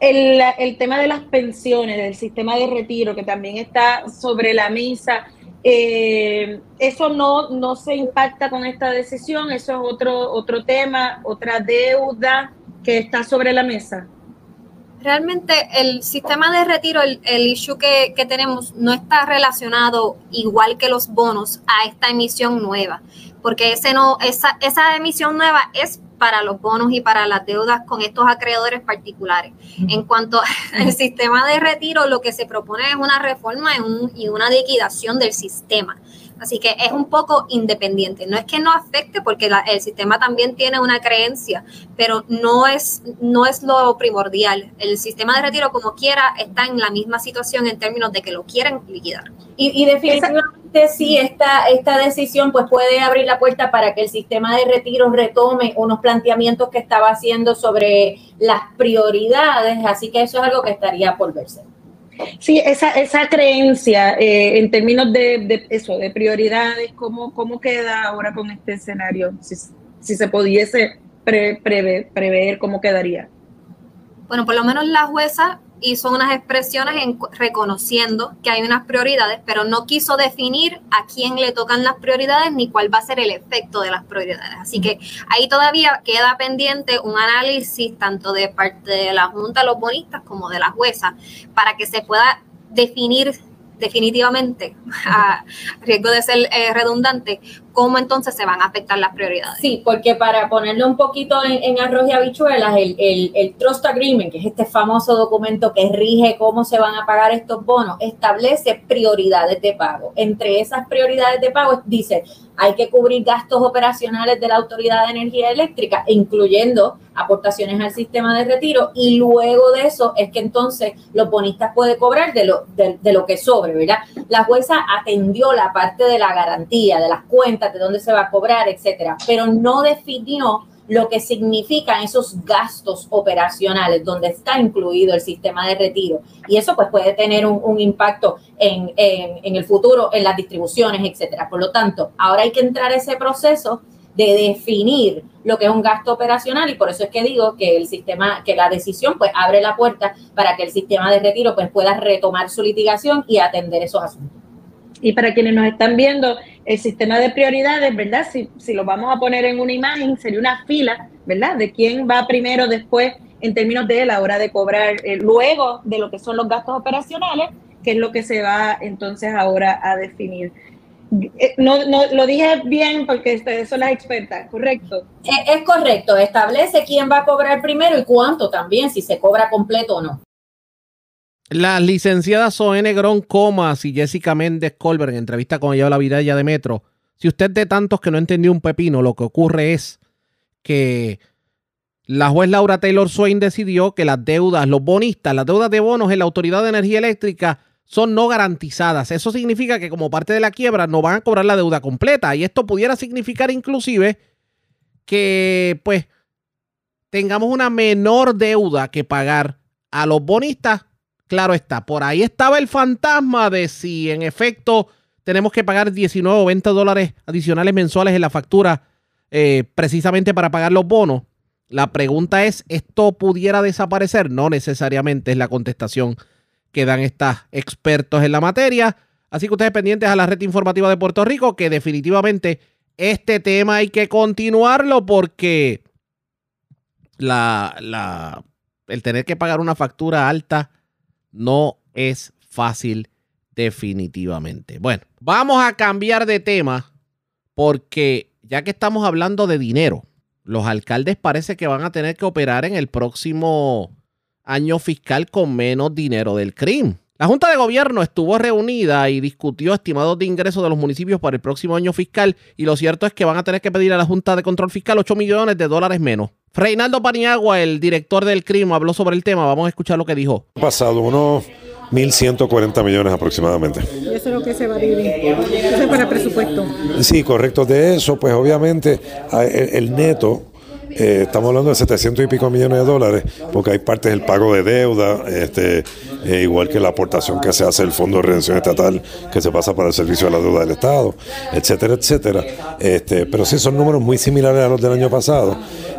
El, el, tema de las pensiones, del sistema de retiro, que también está sobre la mesa, eh, eso no, no se impacta con esta decisión, eso es otro, otro tema, otra deuda que está sobre la mesa. Realmente el sistema de retiro, el, el issue que, que, tenemos no está relacionado igual que los bonos a esta emisión nueva, porque ese no, esa, esa emisión nueva es para los bonos y para las deudas con estos acreedores particulares. En cuanto al sistema de retiro, lo que se propone es una reforma y una liquidación del sistema. Así que es un poco independiente. No es que no afecte, porque el sistema también tiene una creencia, pero no es, no es lo primordial. El sistema de retiro, como quiera, está en la misma situación en términos de que lo quieren liquidar. Y, definitivamente sí, esta, esta decisión pues puede abrir la puerta para que el sistema de retiro retome unos planteamientos que estaba haciendo sobre las prioridades, así que eso es algo que estaría por verse. Sí, esa, esa creencia eh, en términos de, eso, de prioridades, ¿cómo, ¿cómo queda ahora con este escenario? Si, si se pudiese prever, prever, ¿cómo quedaría? Bueno, por lo menos la jueza hizo unas expresiones en, reconociendo que hay unas prioridades, pero no quiso definir a quién le tocan las prioridades ni cuál va a ser el efecto de las prioridades. Así que ahí todavía queda pendiente un análisis tanto de parte de la Junta de los Bonistas como de la jueza para que se pueda definir definitivamente, a riesgo de ser eh, redundante, cómo entonces se van a afectar las prioridades. Sí, porque para ponerlo un poquito en, arroz y habichuelas, el, el, el, Trust Agreement, que es este famoso documento que rige cómo se van a pagar estos bonos, establece prioridades de pago. Entre esas prioridades de pago dice, hay que cubrir gastos operacionales de la Autoridad de Energía Eléctrica, incluyendo aportaciones al sistema de retiro, y luego de eso es que entonces los bonistas pueden cobrar de lo, de, de lo que sobre, ¿verdad? La jueza atendió la parte de la garantía, de las cuentas, de dónde se va a cobrar, etcétera, pero no definió lo que significan esos gastos operacionales donde está incluido el sistema de retiro. Y eso pues puede tener un, impacto en, en, el futuro, en las distribuciones, etcétera. Por lo tanto, ahora hay que entrar a ese proceso de definir lo que es un gasto operacional y por eso es que digo que el sistema, que la decisión pues abre la puerta para que el sistema de retiro pues pueda retomar su litigación y atender esos asuntos. Y para quienes nos están viendo, el sistema de prioridades, ¿verdad? Si, si lo vamos a poner en una imagen, sería una fila, ¿verdad? De quién va primero, después, en términos de la hora de cobrar, eh, luego de lo que son los gastos operacionales, que es lo que se va entonces ahora a definir. Eh, no, no lo dije bien porque ustedes son las expertas, ¿correcto? Es, es correcto, establece quién va a cobrar primero y cuánto también, si se cobra completo o no. Las licenciadas Zoe Negrón Comas y Jessica Méndez Colbert en entrevista con ella la Vidalla de Metro. Si usted de tantos que no entendió un pepino, lo que ocurre es que la juez Laura Taylor Swain decidió que las deudas, los bonistas, las deudas de bonos en la Autoridad de Energía Eléctrica son no garantizadas. Eso significa que como parte de la quiebra no van a cobrar la deuda completa. Y esto pudiera significar inclusive que pues tengamos una menor deuda que pagar a los bonistas Claro está, por ahí estaba el fantasma de si en efecto tenemos que pagar 19 o 20 dólares adicionales mensuales en la factura eh, precisamente para pagar los bonos. La pregunta es, ¿esto pudiera desaparecer? No necesariamente es la contestación que dan estos expertos en la materia. Así que ustedes pendientes a la red informativa de Puerto Rico, que definitivamente este tema hay que continuarlo porque la, la, el tener que pagar una factura alta no es fácil definitivamente. Bueno, vamos a cambiar de tema porque ya que estamos hablando de dinero, los alcaldes parece que van a tener que operar en el próximo año fiscal con menos dinero del crimen. La Junta de Gobierno estuvo reunida y discutió estimados de ingresos de los municipios para el próximo año fiscal y lo cierto es que van a tener que pedir a la Junta de Control Fiscal 8 millones de dólares menos. Reinaldo Paniagua, el director del CRIM, habló sobre el tema. Vamos a escuchar lo que dijo. Pasado unos 1.140 millones aproximadamente. ¿Y eso es lo que se va a dividir? Eso es para presupuesto. Sí, correcto. De eso, pues obviamente el neto eh, estamos hablando de 700 y pico millones de dólares, porque hay partes del pago de deuda, este, eh, igual que la aportación que se hace el Fondo de Redención Estatal, que se pasa para el servicio de la deuda del Estado, etcétera, etcétera. Este, pero sí son números muy similares a los del año pasado.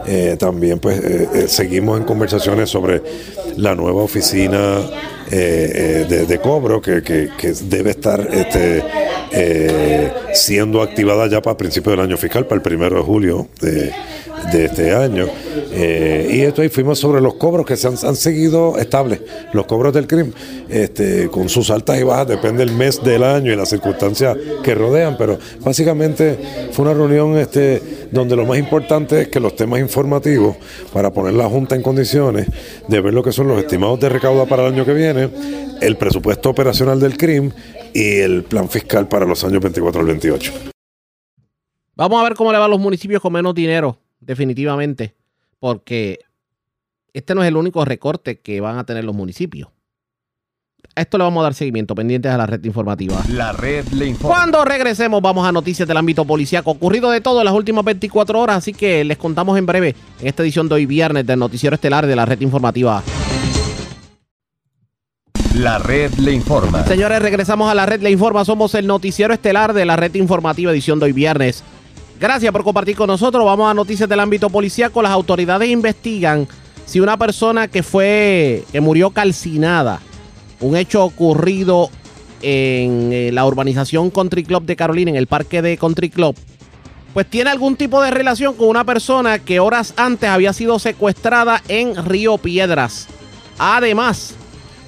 Eh, también pues seguimos en conversaciones sobre la nueva oficina de, cobro que, debe estar este, siendo activada ya para el principio del año fiscal, para el primero de julio de este año. Eh, y esto ahí fuimos sobre los cobros que se han, seguido estables, los cobros del crimen, este, con sus altas y bajas, depende del mes del año y las circunstancias que rodean, pero básicamente fue una reunión este, donde lo más importante es que los temas informativos, para poner la Junta en condiciones de ver lo que son los estimados de recauda para el año que viene, el presupuesto operacional del CRIM y el plan fiscal para los años 24 al 28. Vamos a ver cómo le va a los municipios con menos dinero definitivamente, porque este no es el único recorte que van a tener los municipios. A esto le vamos a dar seguimiento, pendientes a la red informativa. La red le informa. Cuando regresemos, vamos a noticias del ámbito policíaco. Ocurrido de todo en las últimas 24 horas, así que les contamos en breve en esta edición de hoy viernes del Noticiero Estelar de la red informativa. La red le informa. Señores, regresamos a la red le informa. Somos el Noticiero Estelar de la red informativa, edición de hoy viernes Gracias por compartir con nosotros. Vamos a noticias del ámbito policíaco. Las autoridades investigan si una persona que fue, que murió calcinada, un hecho ocurrido en eh, la urbanización Country Club de Carolina, en el parque de Country Club, pues tiene algún tipo de relación con una persona que horas antes había sido secuestrada en Río Piedras. Además,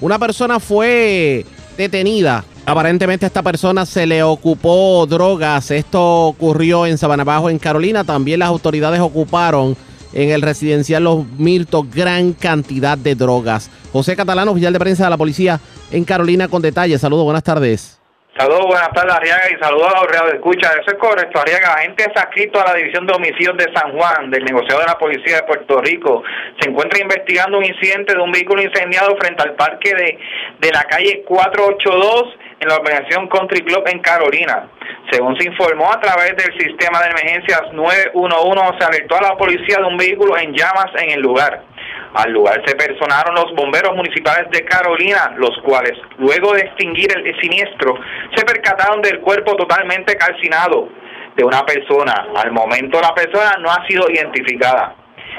una persona fue detenida Aparentemente a esta persona se le ocupó drogas. Esto ocurrió en Sabana Bajo, en Carolina. También las autoridades ocuparon en el residencial Los Mirtos gran cantidad de drogas. José Catalán, oficial de prensa de la policía en Carolina, con detalles. Saludos, buenas tardes. Saludos, buenas tardes, Arriaga, y saludos a los reales. Escucha, eso es correcto, Arriaga. Agente adscrito a la División de Homicidios de San Juan, del negociado de la Policía de Puerto Rico, se encuentra investigando un incidente de un vehículo incendiado frente al parque de, de la calle 482 en la organización Country Club en Carolina. Según se informó a través del sistema de emergencias 911, se alertó a la policía de un vehículo en llamas en el lugar. Al lugar se personaron los bomberos municipales de Carolina, los cuales, luego de extinguir el siniestro, se percataron del cuerpo totalmente calcinado de una persona. Al momento la persona no ha sido identificada.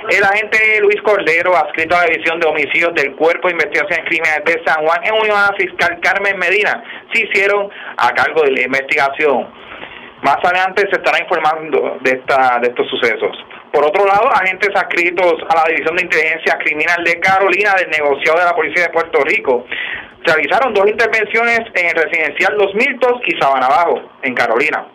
El agente Luis Cordero, adscrito a la División de Homicidios del Cuerpo de Investigaciones Criminales de San Juan, en unión a la fiscal Carmen Medina, se hicieron a cargo de la investigación. Más adelante se estará informando de, esta, de estos sucesos. Por otro lado, agentes adscritos a la División de Inteligencia Criminal de Carolina del negociado de la Policía de Puerto Rico realizaron dos intervenciones en el residencial Los Miltos y Sabana Bajo, en Carolina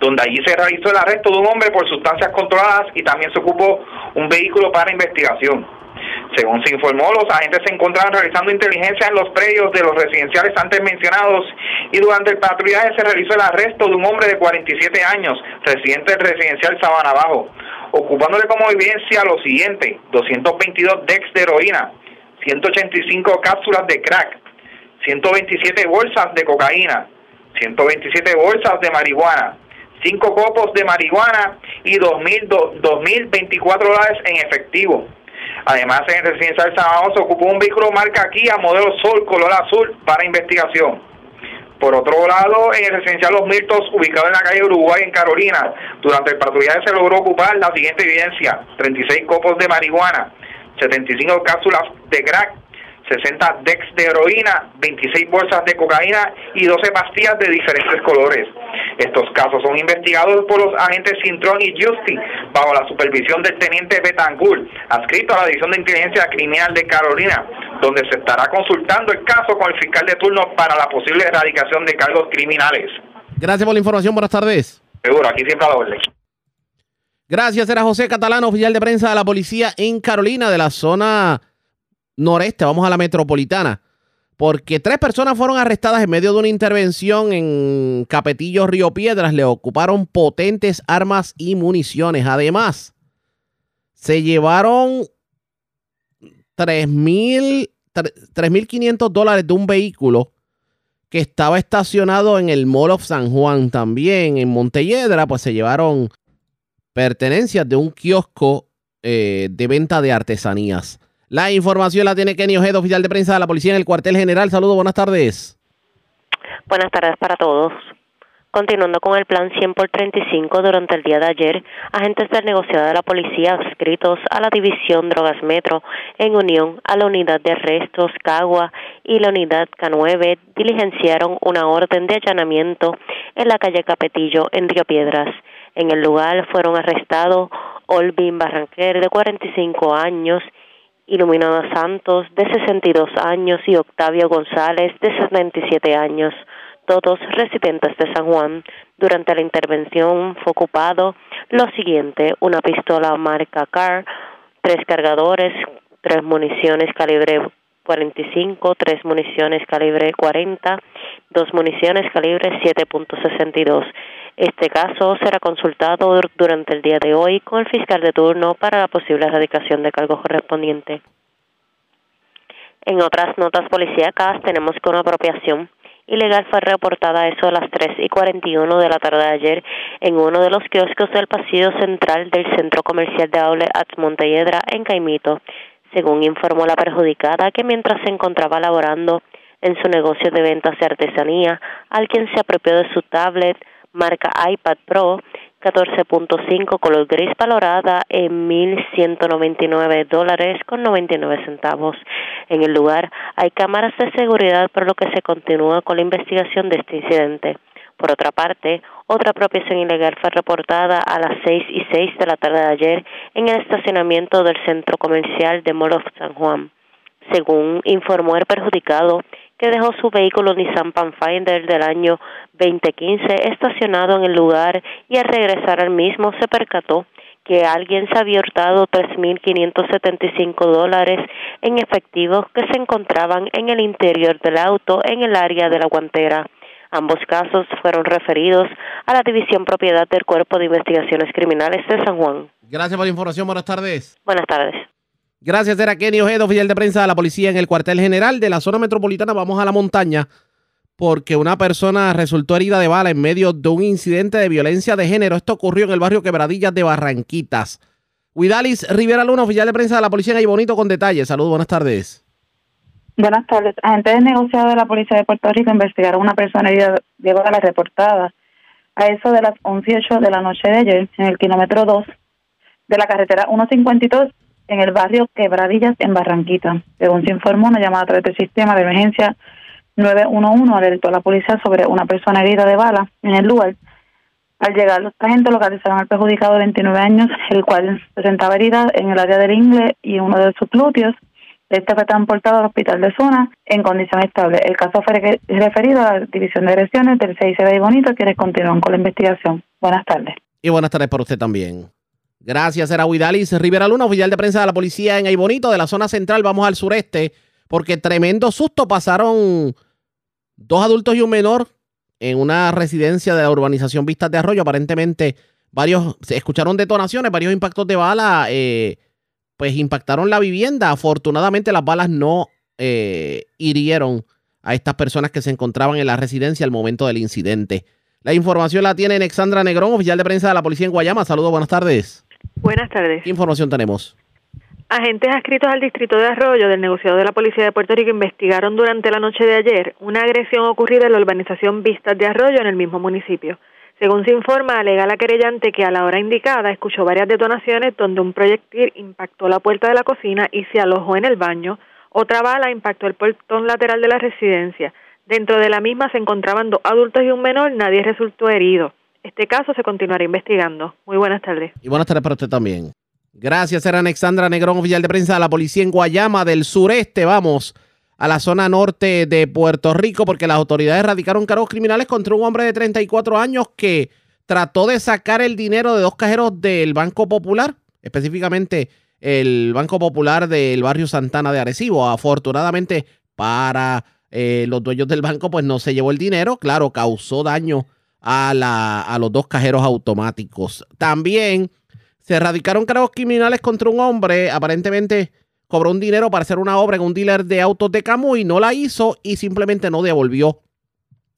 donde allí se realizó el arresto de un hombre por sustancias controladas y también se ocupó un vehículo para investigación. Según se informó, los agentes se encontraban realizando inteligencia en los predios de los residenciales antes mencionados y durante el patrullaje se realizó el arresto de un hombre de 47 años, residente del residencial Sabana Bajo, ocupándole como evidencia lo siguiente, 222 decks de heroína, 185 cápsulas de crack, 127 bolsas de cocaína, 127 bolsas de marihuana, cinco copos de marihuana y 2.024 dólares en efectivo. Además, en el residencial San se ocupó un vehículo marca Kia modelo Sol color azul para investigación. Por otro lado, en el residencial Los Mirtos, ubicado en la calle Uruguay, en Carolina, durante el patrullaje se logró ocupar la siguiente evidencia: 36 copos de marihuana, 75 cápsulas de crack, 60 decks de heroína, 26 bolsas de cocaína y 12 pastillas de diferentes colores. Estos casos son investigados por los agentes Cintrón y Justy bajo la supervisión del teniente Betancourt, adscrito a la División de Inteligencia Criminal de Carolina, donde se estará consultando el caso con el fiscal de turno para la posible erradicación de cargos criminales. Gracias por la información, buenas tardes. Seguro, aquí siempre a la orden. Gracias, era José Catalán, oficial de prensa de la policía en Carolina, de la zona noreste, vamos a la metropolitana, porque tres personas fueron arrestadas en medio de una intervención en Capetillo Río Piedras, le ocuparon potentes armas y municiones. Además, se llevaron 3.500 dólares de un vehículo que estaba estacionado en el Mall of San Juan también, en Montelledra, pues se llevaron pertenencias de un kiosco eh, de venta de artesanías. La información la tiene Kenny Ojeda, oficial de prensa de la policía en el cuartel general. Saludos, buenas tardes. Buenas tardes para todos. Continuando con el plan 100 por 35, durante el día de ayer, agentes del negociado de la policía adscritos a la División Drogas Metro, en unión a la Unidad de Arrestos Cagua y la Unidad K9, diligenciaron una orden de allanamiento en la calle Capetillo, en Río Piedras. En el lugar fueron arrestados Olvin Barranquer, de 45 años, Iluminada Santos, de 62 años, y Octavio González, de 77 años, todos residentes de San Juan. Durante la intervención fue ocupado lo siguiente, una pistola marca CAR, tres cargadores, tres municiones calibre 45, tres municiones calibre 40, dos municiones calibre 7.62. Este caso será consultado durante el día de hoy con el fiscal de turno para la posible erradicación de cargos correspondientes. En otras notas policíacas tenemos que una apropiación ilegal fue reportada eso a las 3 y 41 de la tarde de ayer en uno de los kioscos del pasillo central del centro comercial de Outlet at Montelledra en Caimito, según informó la perjudicada que mientras se encontraba laborando en su negocio de ventas de artesanía, alguien se apropió de su tablet marca iPad Pro 14.5 color gris valorada en 1.199 dólares con 99 centavos. En el lugar hay cámaras de seguridad por lo que se continúa con la investigación de este incidente. Por otra parte, otra apropiación ilegal fue reportada a las 6 y 6 de la tarde de ayer en el estacionamiento del centro comercial de Mall of San Juan. Según informó el perjudicado, que dejó su vehículo Nissan Pathfinder del año 2015 estacionado en el lugar y al regresar al mismo se percató que alguien se había hurtado 3.575 dólares en efectivo que se encontraban en el interior del auto en el área de la guantera. Ambos casos fueron referidos a la División Propiedad del Cuerpo de Investigaciones Criminales de San Juan. Gracias por la información. Buenas tardes. Buenas tardes. Gracias, era Kenny Ojeda, oficial de prensa de la policía en el cuartel general de la zona metropolitana. Vamos a la montaña porque una persona resultó herida de bala en medio de un incidente de violencia de género. Esto ocurrió en el barrio Quebradillas de Barranquitas. Huidalis Rivera Luna, oficial de prensa de la policía en Bonito con detalles. Saludos, buenas tardes. Buenas tardes. Agentes de negociado de la Policía de Puerto Rico investigaron una persona herida de bala reportada a eso de las 11 y 8 de la noche de ayer en el kilómetro 2 de la carretera 152 en el barrio Quebradillas en Barranquita. Según se informó, una llamada a través del sistema de emergencia 911 alertó a la policía sobre una persona herida de bala en el lugar. Al llegar, los agentes localizaron al perjudicado de 29 años, el cual presentaba herida en el área del ingle y uno de sus glúteos. Este fue transportado al hospital de zona en condición estable. El caso fue referido a la División de Agresiones del CICB Bonito, quienes continúan con la investigación. Buenas tardes. Y buenas tardes para usted también. Gracias, era Huidalis Rivera Luna, oficial de prensa de la policía en Aybonito, de la zona central. Vamos al sureste, porque tremendo susto pasaron dos adultos y un menor en una residencia de la urbanización Vistas de Arroyo. Aparentemente, varios se escucharon detonaciones, varios impactos de bala, eh, pues impactaron la vivienda. Afortunadamente, las balas no eh, hirieron a estas personas que se encontraban en la residencia al momento del incidente. La información la tiene Alexandra Negrón, oficial de prensa de la policía en Guayama. Saludos, buenas tardes. Buenas tardes. ¿Qué información tenemos? Agentes adscritos al distrito de Arroyo del negociado de la Policía de Puerto Rico investigaron durante la noche de ayer una agresión ocurrida en la urbanización Vistas de Arroyo en el mismo municipio. Según se informa, alega la querellante que a la hora indicada escuchó varias detonaciones donde un proyectil impactó la puerta de la cocina y se alojó en el baño. Otra bala impactó el portón lateral de la residencia. Dentro de la misma se encontraban dos adultos y un menor, nadie resultó herido. Este caso se continuará investigando. Muy buenas tardes. Y buenas tardes para usted también. Gracias, era Alexandra Negrón, oficial de prensa de la policía en Guayama del sureste. Vamos a la zona norte de Puerto Rico porque las autoridades radicaron cargos criminales contra un hombre de 34 años que trató de sacar el dinero de dos cajeros del Banco Popular, específicamente el Banco Popular del barrio Santana de Arecibo. Afortunadamente para eh, los dueños del banco, pues no se llevó el dinero. Claro, causó daño a, los dos cajeros automáticos. También se erradicaron cargos criminales contra un hombre, aparentemente cobró un dinero para hacer una obra en un dealer de autos de Camuy, no la hizo y simplemente no devolvió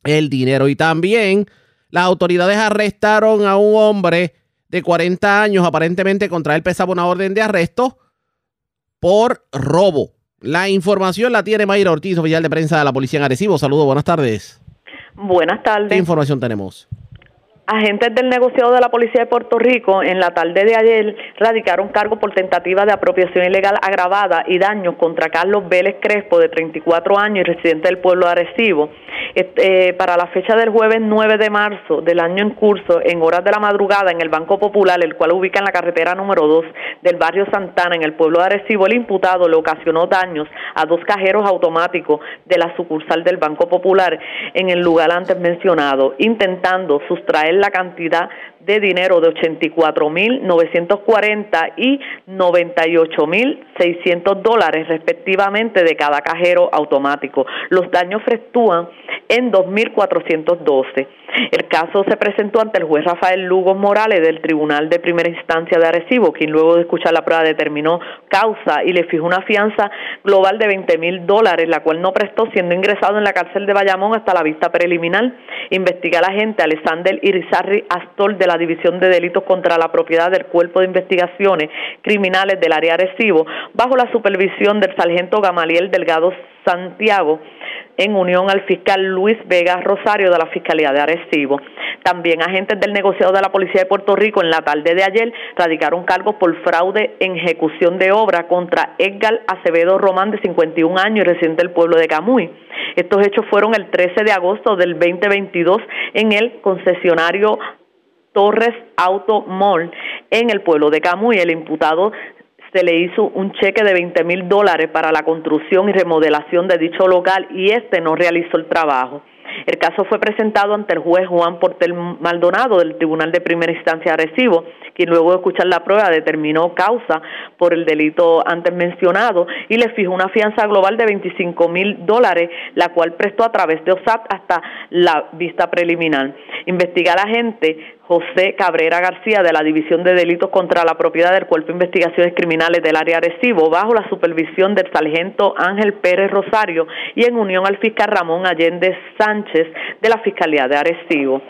el dinero. Y también las autoridades arrestaron a un hombre de 40 años, aparentemente contra él pesaba una orden de arresto por robo. La información la tiene Mayra Ortiz, oficial de prensa de la Policía en Arecibo. Saludos, buenas tardes. Buenas tardes. ¿Qué información tenemos? Agentes del negociado de la Policía de Puerto Rico en la tarde de ayer radicaron cargo por tentativa de apropiación ilegal agravada y daños contra Carlos Vélez Crespo, de 34 años y residente del pueblo de Arecibo. Eh, para la fecha del jueves 9 de marzo del año en curso, en horas de la madrugada, en el Banco Popular, el cual ubica en la carretera número 2 del barrio Santana, en el pueblo de Arecibo, el imputado le ocasionó daños a dos cajeros automáticos de la sucursal del Banco Popular en el lugar antes mencionado, intentando sustraer la cantidad de dinero de 84.940 y 98.600 dólares respectivamente de cada cajero automático. Los daños fluctúan en 2.412. El caso se presentó ante el juez Rafael Lugo Morales del Tribunal de Primera Instancia de Arecibo, quien luego de escuchar la prueba determinó causa y le fijó una fianza global de 20 mil dólares, la cual no prestó siendo ingresado en la cárcel de Bayamón hasta la vista preliminar. Investiga la agente Alexander Irizarri Astor de la División de Delitos contra la Propiedad del Cuerpo de Investigaciones Criminales del área Arecibo, bajo la supervisión del sargento Gamaliel Delgado Santiago, en unión al fiscal Luis Vega Rosario de la Fiscalía de Arecibo. También agentes del negociado de la Policía de Puerto Rico en la tarde de ayer radicaron cargos por fraude en ejecución de obra contra Edgar Acevedo Román, de 51 años y residente del pueblo de Camuy. Estos hechos fueron el 13 de agosto del 2022 en el concesionario Torres Auto Mall en el pueblo de Camuy. El imputado se le hizo un cheque de 20 mil dólares para la construcción y remodelación de dicho local y este no realizó el trabajo. El caso fue presentado ante el juez Juan Portel Maldonado del Tribunal de Primera Instancia Recibo, quien luego de escuchar la prueba determinó causa por el delito antes mencionado y le fijó una fianza global de 25 mil dólares, la cual prestó a través de OSAT hasta la vista preliminar. Investiga la gente José Cabrera García de la División de Delitos contra la Propiedad del Cuerpo de Investigaciones Criminales del área Arecibo, bajo la supervisión del sargento Ángel Pérez Rosario y en unión al fiscal Ramón Allende Sánchez de la Fiscalía de Arecibo.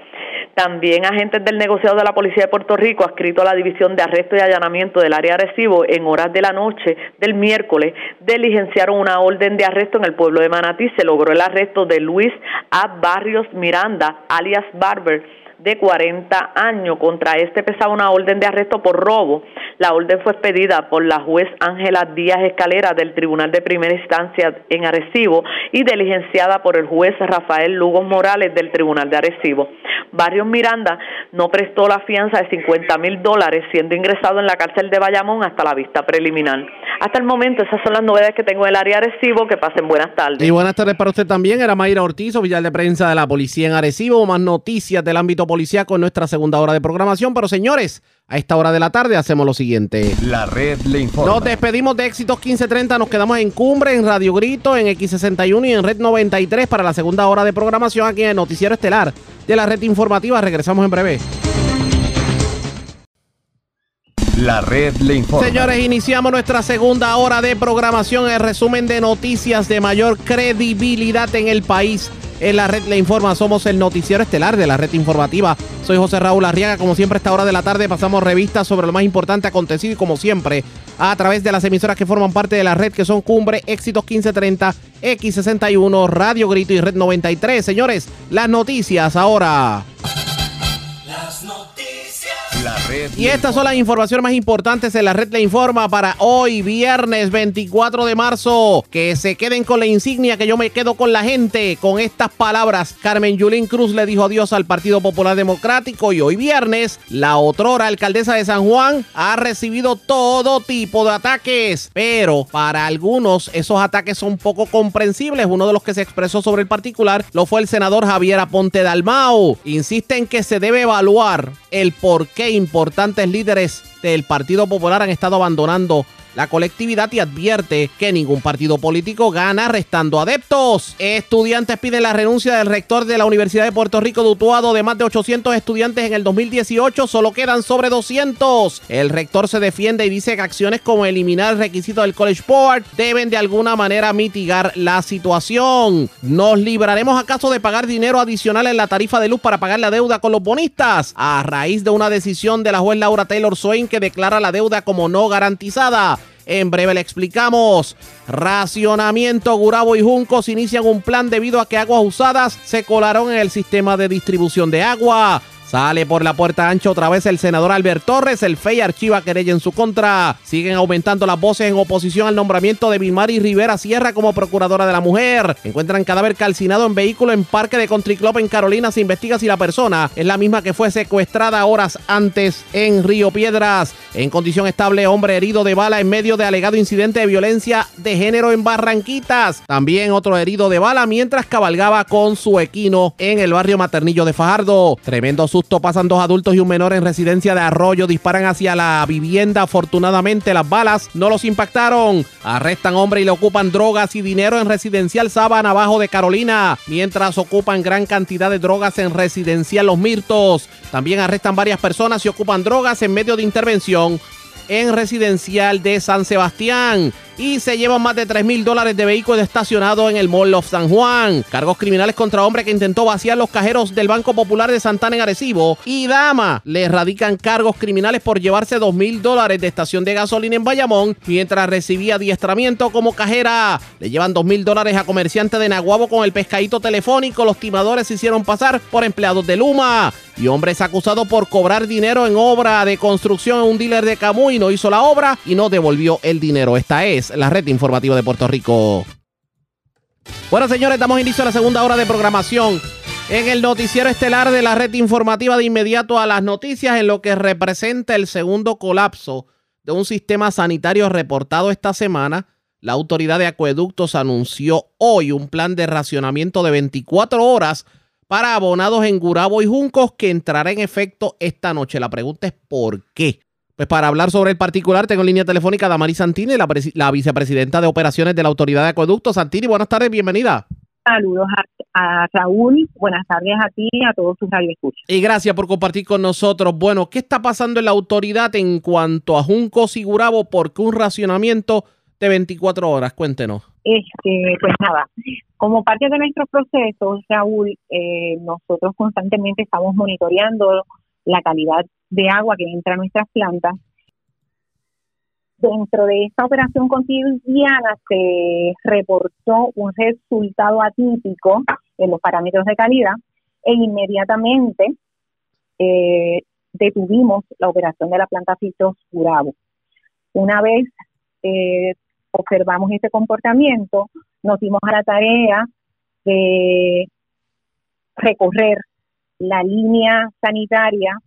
También agentes del negociado de la Policía de Puerto Rico, adscrito a la División de Arresto y Allanamiento del área Arecibo, en horas de la noche del miércoles, diligenciaron una orden de arresto en el pueblo de Manatí. Se logró el arresto de Luis A. Barrios Miranda, alias Barber, de 40 años. Contra este pesaba una orden de arresto por robo. La orden fue expedida por la juez Ángela Díaz Escalera del Tribunal de Primera Instancia en Arecibo y diligenciada por el juez Rafael Lugos Morales del Tribunal de Arecibo. Barrios Miranda no prestó la fianza de 50 mil dólares, siendo ingresado en la cárcel de Bayamón hasta la vista preliminar. Hasta el momento, esas son las novedades que tengo en el área Arecibo. Que pasen buenas tardes. Y buenas tardes para usted también. Era Mayra Ortiz, oficial de prensa de la policía en Arecibo. Más noticias del ámbito policíaco en nuestra segunda hora de programación. Pero señores, a esta hora de la tarde hacemos lo siguiente. La red le informa. Nos despedimos de Éxitos 1530. Nos quedamos en Cumbre, en Radio Grito, en X61 y en Red 93 para la segunda hora de programación aquí en el Noticiero Estelar de la Red Informativa. Regresamos en breve. La red le informa. Señores, iniciamos nuestra segunda hora de programación. El resumen de noticias de mayor credibilidad en el país. En la red le informa, somos el noticiero estelar de la red informativa. Soy José Raúl Arriaga. Como siempre, a esta hora de la tarde pasamos revistas sobre lo más importante acontecido y como siempre, a través de las emisoras que forman parte de la red, que son Cumbre, Éxitos 1530, X61, Radio Grito y Red 93. Señores, las noticias ahora. Y estas son las informaciones más importantes en la red le informa para hoy, viernes 24 de marzo. Que se queden con la insignia que yo me quedo con la gente. Con estas palabras, Carmen Yulín Cruz le dijo adiós al Partido Popular Democrático y hoy viernes, la otrora alcaldesa de San Juan ha recibido todo tipo de ataques. Pero para algunos esos ataques son poco comprensibles. Uno de los que se expresó sobre el particular lo fue el senador Javier Aponte Dalmau. Insiste en que se debe evaluar el por qué importantes líderes del Partido Popular han estado abandonando la colectividad y advierte que ningún partido político gana restando adeptos. Estudiantes piden la renuncia del rector de la Universidad de Puerto Rico de Utuado de más de 800 estudiantes en el 2018, solo quedan sobre 200. El rector se defiende y dice que acciones como eliminar el requisito del College Board deben de alguna manera mitigar la situación. ¿Nos libraremos acaso de pagar dinero adicional en la tarifa de luz para pagar la deuda con los bonistas? A raíz de una decisión de la juez Laura Taylor Swain que declara la deuda como no garantizada. En breve le explicamos. Racionamiento, Gurabo y Juncos inician un plan debido a que aguas usadas se colaron en el sistema de distribución de agua. Sale por la puerta ancha otra vez el senador Albert Torres. El FEI archiva querella en su contra. Siguen aumentando las voces en oposición al nombramiento de Vilmari Rivera Sierra como procuradora de la mujer. Encuentran cadáver calcinado en vehículo en parque de Country Club en Carolina. Se investiga si la persona es la misma que fue secuestrada horas antes en Río Piedras. En condición estable, hombre herido de bala en medio de alegado incidente de violencia de género en Barranquitas. También otro herido de bala mientras cabalgaba con su equino en el barrio Maternillo de Fajardo. Tremendo susto pasan dos adultos y un menor en residencia de Arroyo. Disparan hacia la vivienda. Afortunadamente, las balas no los impactaron. Arrestan hombre y le ocupan drogas y dinero en residencial Sabana Abajo de Carolina. Mientras ocupan gran cantidad de drogas en residencial Los Mirtos. También arrestan varias personas y ocupan drogas en medio de intervención en residencial de San Sebastián y se llevan más de 3 mil dólares de vehículos estacionados en el Mall of San Juan. Cargos criminales contra hombre que intentó vaciar los cajeros del Banco Popular de Santana en Arecibo. Y Dama le radican cargos criminales por llevarse 2 mil dólares de estación de gasolina en Bayamón mientras recibía adiestramiento como cajera. Le llevan 2 mil dólares a comerciante de Naguabo con el pescadito telefónico. Los timadores se hicieron pasar por empleados de Luma. Y hombre es acusado por cobrar dinero en obra de construcción en un dealer de Camuy. No hizo la obra y no devolvió el dinero. Esta es la red informativa de Puerto Rico. Bueno, señores, damos inicio a la segunda hora de programación en el noticiero estelar de la red informativa de inmediato a las noticias en lo que representa el segundo colapso de un sistema sanitario reportado esta semana. La autoridad de acueductos anunció hoy un plan de racionamiento de 24 horas para abonados en Gurabo y Juncos que entrará en efecto esta noche. La pregunta es ¿por qué? Pues para hablar sobre el particular, tengo en línea telefónica a Damaris Santini, la, la, vicepresidenta de operaciones de la Autoridad de Acueductos. Santini, buenas tardes, bienvenida. Saludos a, a, Raúl, buenas tardes a ti y a todos tus radioescuchas. Y gracias por compartir con nosotros. Bueno, ¿qué está pasando en la autoridad en cuanto a Juncos y Gurabo? Porque un racionamiento de 24 horas, cuéntenos. Este, pues nada, como parte de nuestros procesos, Raúl, eh, nosotros constantemente estamos monitoreando la calidad de agua que entra a nuestras plantas Dentro de esta operación cotidiana se reportó un resultado atípico en los parámetros de calidad e inmediatamente eh, detuvimos la operación de la planta Fitos Urabo. Una vez eh, observamos este comportamiento, nos dimos a la tarea de recorrer la línea sanitaria,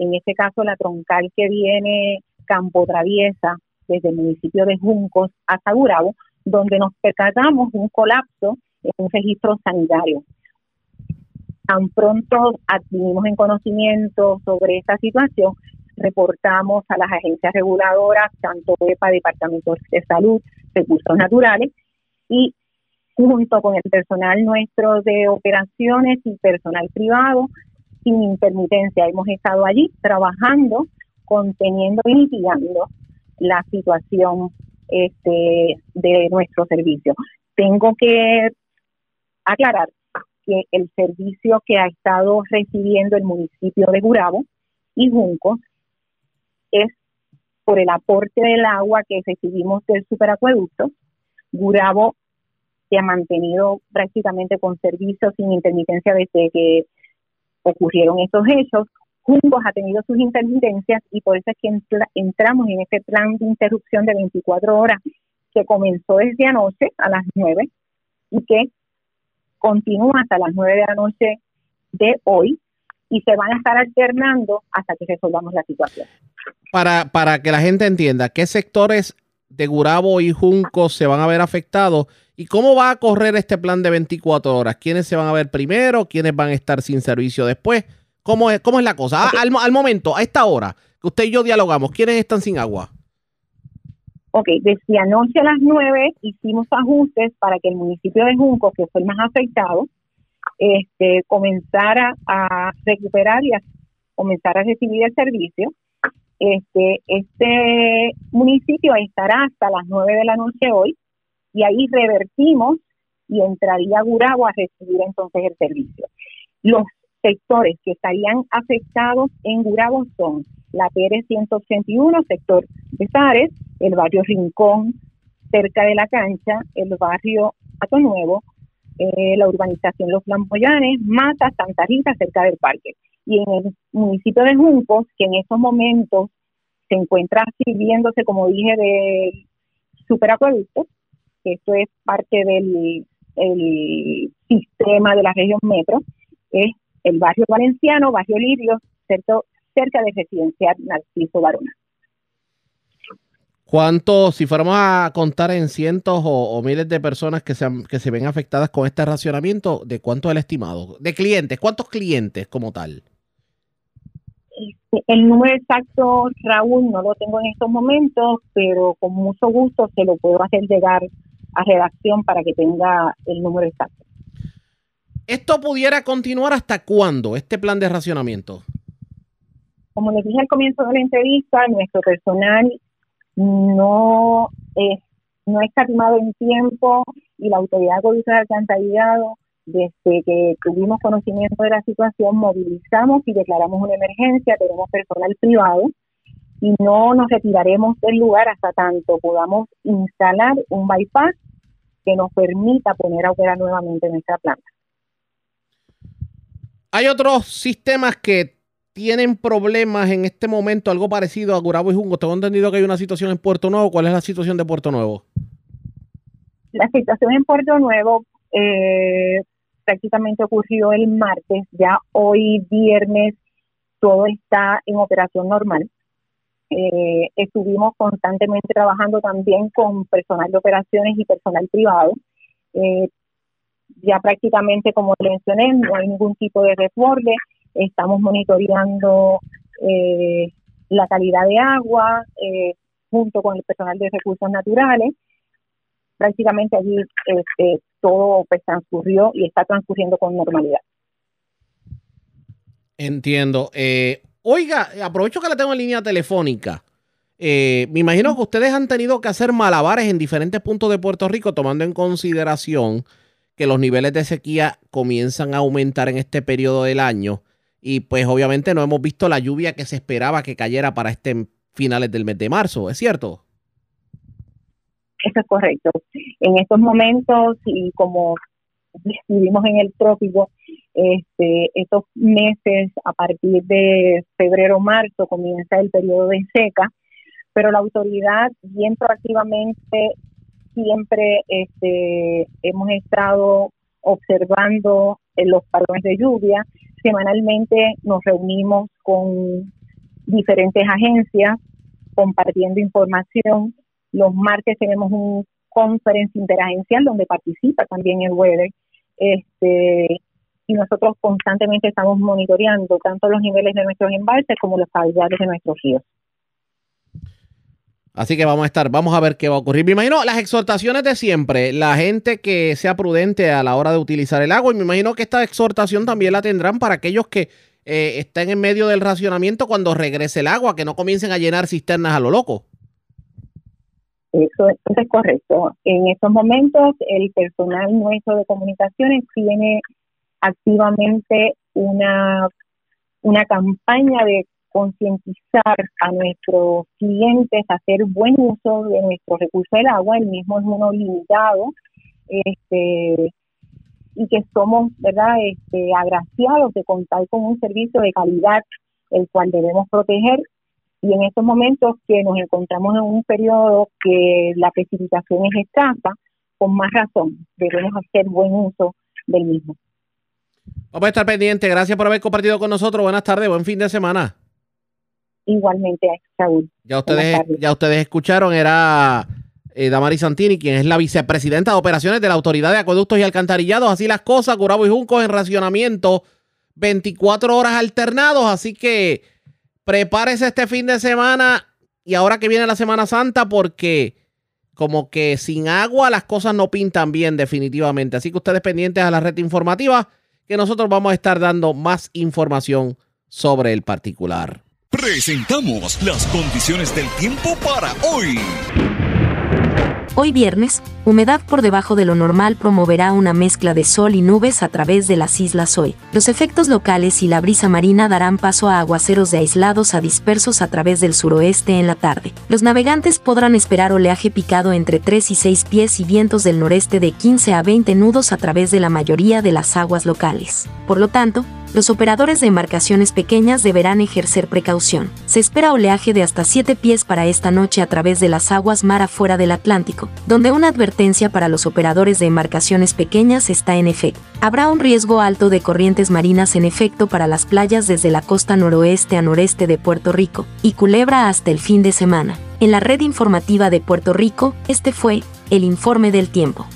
en este caso la troncal que viene Campo Traviesa desde el municipio de Juncos hasta Gurabo, donde nos percatamos de un colapso en un registro sanitario. Tan pronto adquirimos en conocimiento sobre esta situación, reportamos a las agencias reguladoras, tanto EPA, Departamento de Salud, Recursos Naturales, y junto con el personal nuestro de operaciones y personal privado, sin intermitencia, hemos estado allí trabajando, conteniendo y mitigando la situación este, de nuestro servicio. Tengo que aclarar que el servicio que ha estado recibiendo el municipio de Gurabo y Juncos es por el aporte del agua que recibimos del superacueducto. Gurabo se ha mantenido prácticamente con servicio sin intermitencia desde que ocurrieron estos hechos. Juncos ha tenido sus intermitencias y por eso es que entramos en este plan de interrupción de 24 horas que comenzó desde anoche a las 9 y que continúa hasta las 9 de la noche de hoy y se van a estar alternando hasta que resolvamos la situación. Para, para que la gente entienda, ¿qué sectores de Gurabo y Juncos se van a ver afectados y cómo va a correr este plan de 24 horas? ¿Quiénes se van a ver primero? ¿Quiénes van a estar sin servicio después? ¿Cómo es, cómo es la cosa? Ah, al, al, momento, a esta hora, que usted y yo dialogamos, ¿quiénes están sin agua? Ok, desde anoche a las 9 hicimos ajustes para que el municipio de Junco, que fue el más afectado, este, comenzara a recuperar y a comenzar a recibir el servicio. Este, este municipio estará hasta las 9 de la noche hoy y ahí revertimos y entraría Gurabo a recibir entonces el servicio. Los sectores que estarían afectados en Gurabo son la Pérez 181, sector de Sares, el barrio Rincón, cerca de la cancha, el barrio Pato Nuevo, eh, la urbanización Los Flamboyanes, Mata, Santa Rita, cerca del parque. Y en el municipio de Juncos, que en estos momentos se encuentra sirviéndose, como dije, de superacueducto, que esto es parte del el sistema de la región metro, es el barrio valenciano, barrio Lirio, cerca de residencial Narciso Barona. ¿Cuántos, si fuéramos a contar en cientos o, miles de personas que se, que se ven afectadas con este racionamiento, de cuánto es el estimado? De clientes, ¿cuántos clientes como tal? Este, el número exacto, Raúl, no lo tengo en estos momentos, pero con mucho gusto se lo puedo hacer llegar a redacción para que tenga el número exacto. ¿Esto pudiera continuar hasta cuándo, este plan de racionamiento? Como les dije al comienzo de la entrevista, nuestro personal no es, no escatimado en tiempo y la autoridad de alcantarillado, desde que tuvimos conocimiento de la situación, movilizamos y declaramos una emergencia, tenemos personal privado y no nos retiraremos del lugar hasta tanto podamos instalar un bypass que nos permita poner a operar nuevamente nuestra planta. Hay otros sistemas que tienen problemas en este momento, algo parecido a Gurabo y Junco. Tengo entendido que hay una situación en Puerto Nuevo. ¿Cuál es la situación de Puerto Nuevo? La situación en Puerto Nuevo eh, prácticamente ocurrió el martes. Ya hoy viernes todo está en operación normal. Eh, estuvimos constantemente trabajando también con personal de operaciones y personal privado. Eh, ya prácticamente, como mencioné, no hay ningún tipo de desborde. Estamos monitoreando eh, la calidad de agua eh, junto con el personal de recursos naturales. prácticamente allí este, todo pues, transcurrió y está transcurriendo con normalidad. Entiendo. Eh, oiga, aprovecho que la tengo en línea telefónica. Eh, me imagino que ustedes han tenido que hacer malabares en diferentes puntos de Puerto Rico, tomando en consideración que los niveles de sequía comienzan a aumentar en este periodo del año. Y pues obviamente no hemos visto la lluvia que se esperaba que cayera para este finales del mes de marzo, ¿es cierto? Eso es correcto. En estos momentos, y como vivimos en el trópico, este, estos meses, a partir de febrero, marzo, comienza el periodo de seca, pero la autoridad bien proactivamente siempre este, hemos estado observando los patrones de lluvia. Semanalmente nos reunimos con diferentes agencias compartiendo información. Los martes tenemos un conference interagencial donde participa también el weather. Este, y nosotros constantemente estamos monitoreando tanto los niveles de nuestros embalses como los caudales de nuestros ríos. Así que vamos a estar, vamos a ver qué va a ocurrir. Me imagino las exhortaciones de siempre, la gente que sea prudente a la hora de utilizar el agua y me imagino que esta exhortación también la tendrán para aquellos que eh, estén en medio del racionamiento cuando regrese el agua, que no comiencen a llenar cisternas a lo loco. Eso, eso es correcto. En estos momentos el personal nuestro de comunicaciones tiene activamente una, una campaña de concientizar a nuestros clientes a hacer buen uso de nuestro recurso del agua, el mismo es uno limitado, este, y que somos, ¿verdad?, este, agraciados de contar con un servicio de calidad, el cual debemos proteger, y en estos momentos que nos encontramos en un periodo que la precipitación es escasa, con más razón debemos hacer buen uso del mismo. Vamos a estar pendientes. Gracias por haber compartido con nosotros. Buenas tardes, buen fin de semana. Igualmente, Saúl. Ya ustedes, ya ustedes escucharon, era eh, Damari Santini, quien es la vicepresidenta de operaciones de la Autoridad de Acueductos y Alcantarillados. Así las cosas, Curabo y Juncos en racionamiento, 24 horas alternados. Así que prepárese este fin de semana y ahora que viene la Semana Santa, porque como que sin agua las cosas no pintan bien, definitivamente. Así que ustedes pendientes a la red informativa, que nosotros vamos a estar dando más información sobre el particular. Presentamos las condiciones del tiempo para hoy. Hoy viernes, humedad por debajo de lo normal promoverá una mezcla de sol y nubes a través de las islas hoy. Los efectos locales y la brisa marina darán paso a aguaceros de aislados a dispersos a través del suroeste en la tarde. Los navegantes podrán esperar oleaje picado entre 3 y 6 pies y vientos del noreste de 15 a 20 nudos a través de la mayoría de las aguas locales. Por lo tanto, los operadores de embarcaciones pequeñas deberán ejercer precaución. Se espera oleaje de hasta 7 pies para esta noche a través de las aguas mar afuera del Atlántico, donde una advertencia para los operadores de embarcaciones pequeñas está en efecto. Habrá un riesgo alto de corrientes marinas en efecto para las playas desde la costa noroeste a noreste de Puerto Rico y Culebra hasta el fin de semana. En la red informativa de Puerto Rico, este fue el informe del tiempo.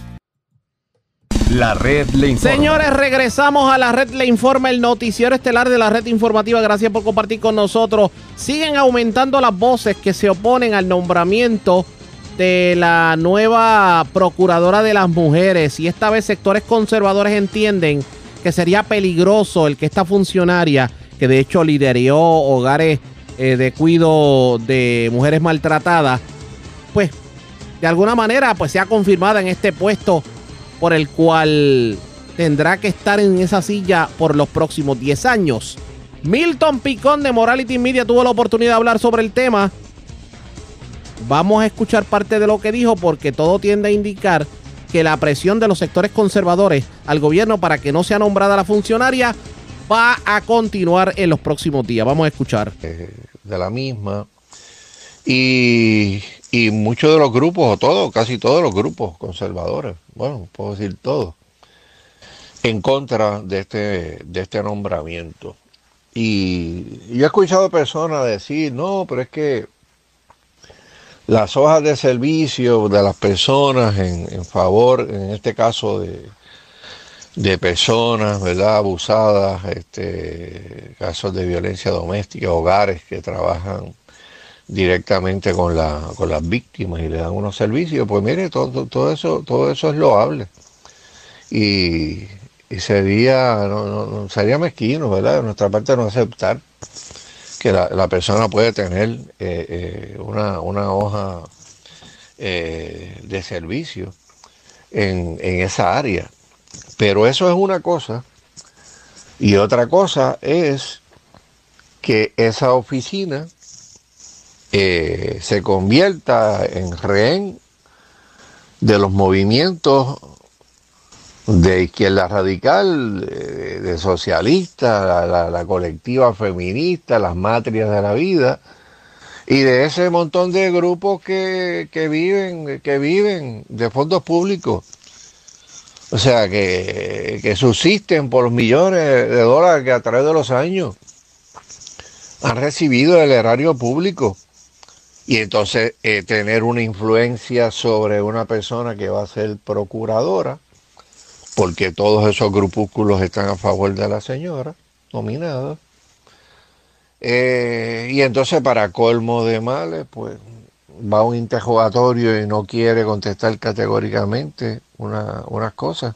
La red le informa. Señores, regresamos a la red le informa, el noticiero estelar de la red informativa. Gracias por compartir con nosotros. Siguen aumentando las voces que se oponen al nombramiento de la nueva procuradora de las mujeres. Y esta vez sectores conservadores entienden que sería peligroso el que esta funcionaria, que de hecho lideró hogares eh, de cuido de mujeres maltratadas, pues de alguna manera pues sea confirmada en este puesto por el cual tendrá que estar en esa silla por los próximos 10 años. Milton Picón de Morality Media tuvo la oportunidad de hablar sobre el tema. Vamos a escuchar parte de lo que dijo porque todo tiende a indicar que la presión de los sectores conservadores al gobierno para que no sea nombrada la funcionaria va a continuar en los próximos días. Vamos a escuchar. De la misma. Y, y muchos de los grupos, o todos, casi todos los grupos conservadores, bueno, puedo decir todos, en contra de este, de este nombramiento. Y yo he escuchado personas decir, no, pero es que las hojas de servicio de las personas en, en favor, en este caso de, de personas, ¿verdad? Abusadas, este, casos de violencia doméstica, hogares que trabajan directamente con, la, con las víctimas y le dan unos servicios, pues mire, todo, todo, eso, todo eso es loable. Y, y sería, no, no, sería mezquino, ¿verdad? De nuestra parte no aceptar que la, persona puede tener eh, eh, una, una, hoja eh, de servicio en, en esa área. Pero eso es una cosa. Y otra cosa es que esa oficina eh, se convierta en rehén de los movimientos de izquierda radical, de, de socialista, la, la- la colectiva feminista, las matrias de la vida, y de ese montón de grupos que, que viven, que viven de fondos públicos. O sea, que, que subsisten por los millones de dólares que a través de los años han recibido del erario público. Y entonces eh, tener una influencia sobre una persona que va a ser procuradora, porque todos esos grupúsculos están a favor de la señora nominada. Eh, y entonces para colmo de males, pues va a un interrogatorio y no quiere contestar categóricamente una- unas cosas.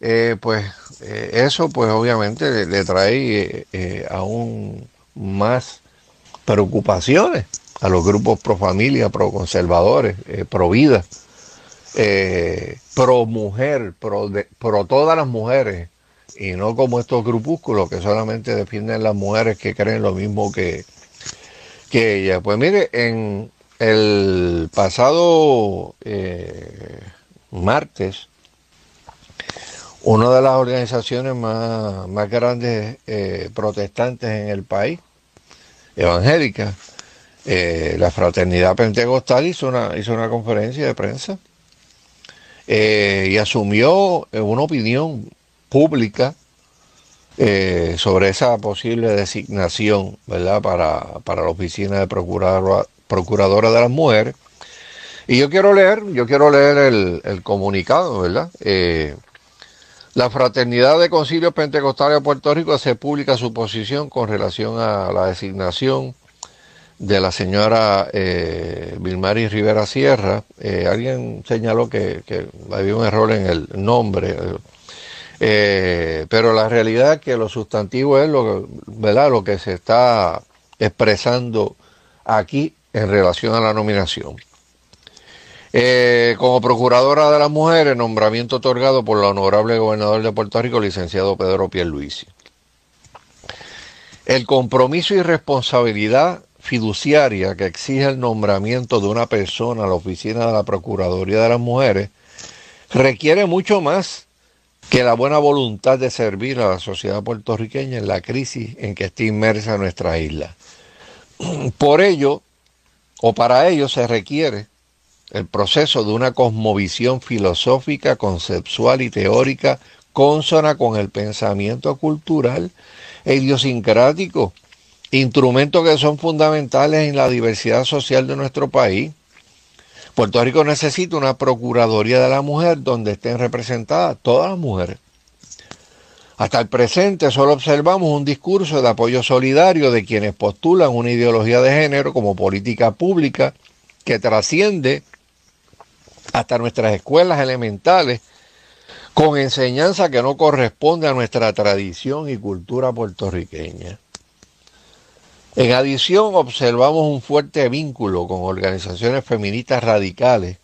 Eh, pues eso pues obviamente le, le trae aún más preocupaciones a los grupos pro familia, pro conservadores, eh, pro vida, eh, pro mujer, pro, todas las mujeres, y no como estos grupúsculos que solamente defienden las mujeres que creen lo mismo que, que ella. Pues mire, en el pasado eh, martes, una de las organizaciones más, más grandes protestantes en el país, evangélica, eh, la Fraternidad Pentecostal hizo una, hizo una conferencia de prensa eh, y asumió una opinión pública eh, sobre esa posible designación, ¿verdad?, para, para la oficina de procuradora, procuradora de las mujeres. Y yo quiero leer, yo quiero leer el, comunicado, ¿verdad? La Fraternidad de Concilios Pentecostales de Puerto Rico hace pública su posición con relación a la designación de la señora eh, Vilmari Rivera Sierra. Eh, alguien señaló que, había un error en el nombre, eh, pero la realidad es que lo sustantivo es lo, ¿verdad? lo que se está expresando aquí en relación a la nominación. Eh, como procuradora de las mujeres, nombramiento otorgado por el honorable gobernador de Puerto Rico, licenciado Pedro Pierluisi. El compromiso y responsabilidad fiduciaria que exige el nombramiento de una persona a la oficina de la Procuraduría de las Mujeres requiere mucho más que la buena voluntad de servir a la sociedad puertorriqueña en la crisis en que está inmersa nuestra isla. Por ello, o para ello, se requiere el proceso de una cosmovisión filosófica, conceptual y teórica consona con el pensamiento cultural e idiosincrático, instrumentos que son fundamentales en la diversidad social de nuestro país. Puerto Rico necesita una Procuraduría de la Mujer donde estén representadas todas las mujeres. Hasta el presente solo observamos un discurso de apoyo solidario de quienes postulan una ideología de género como política pública que trasciende hasta nuestras escuelas elementales con enseñanza que no corresponde a nuestra tradición y cultura puertorriqueña. En adición, observamos un fuerte vínculo con organizaciones feministas radicales,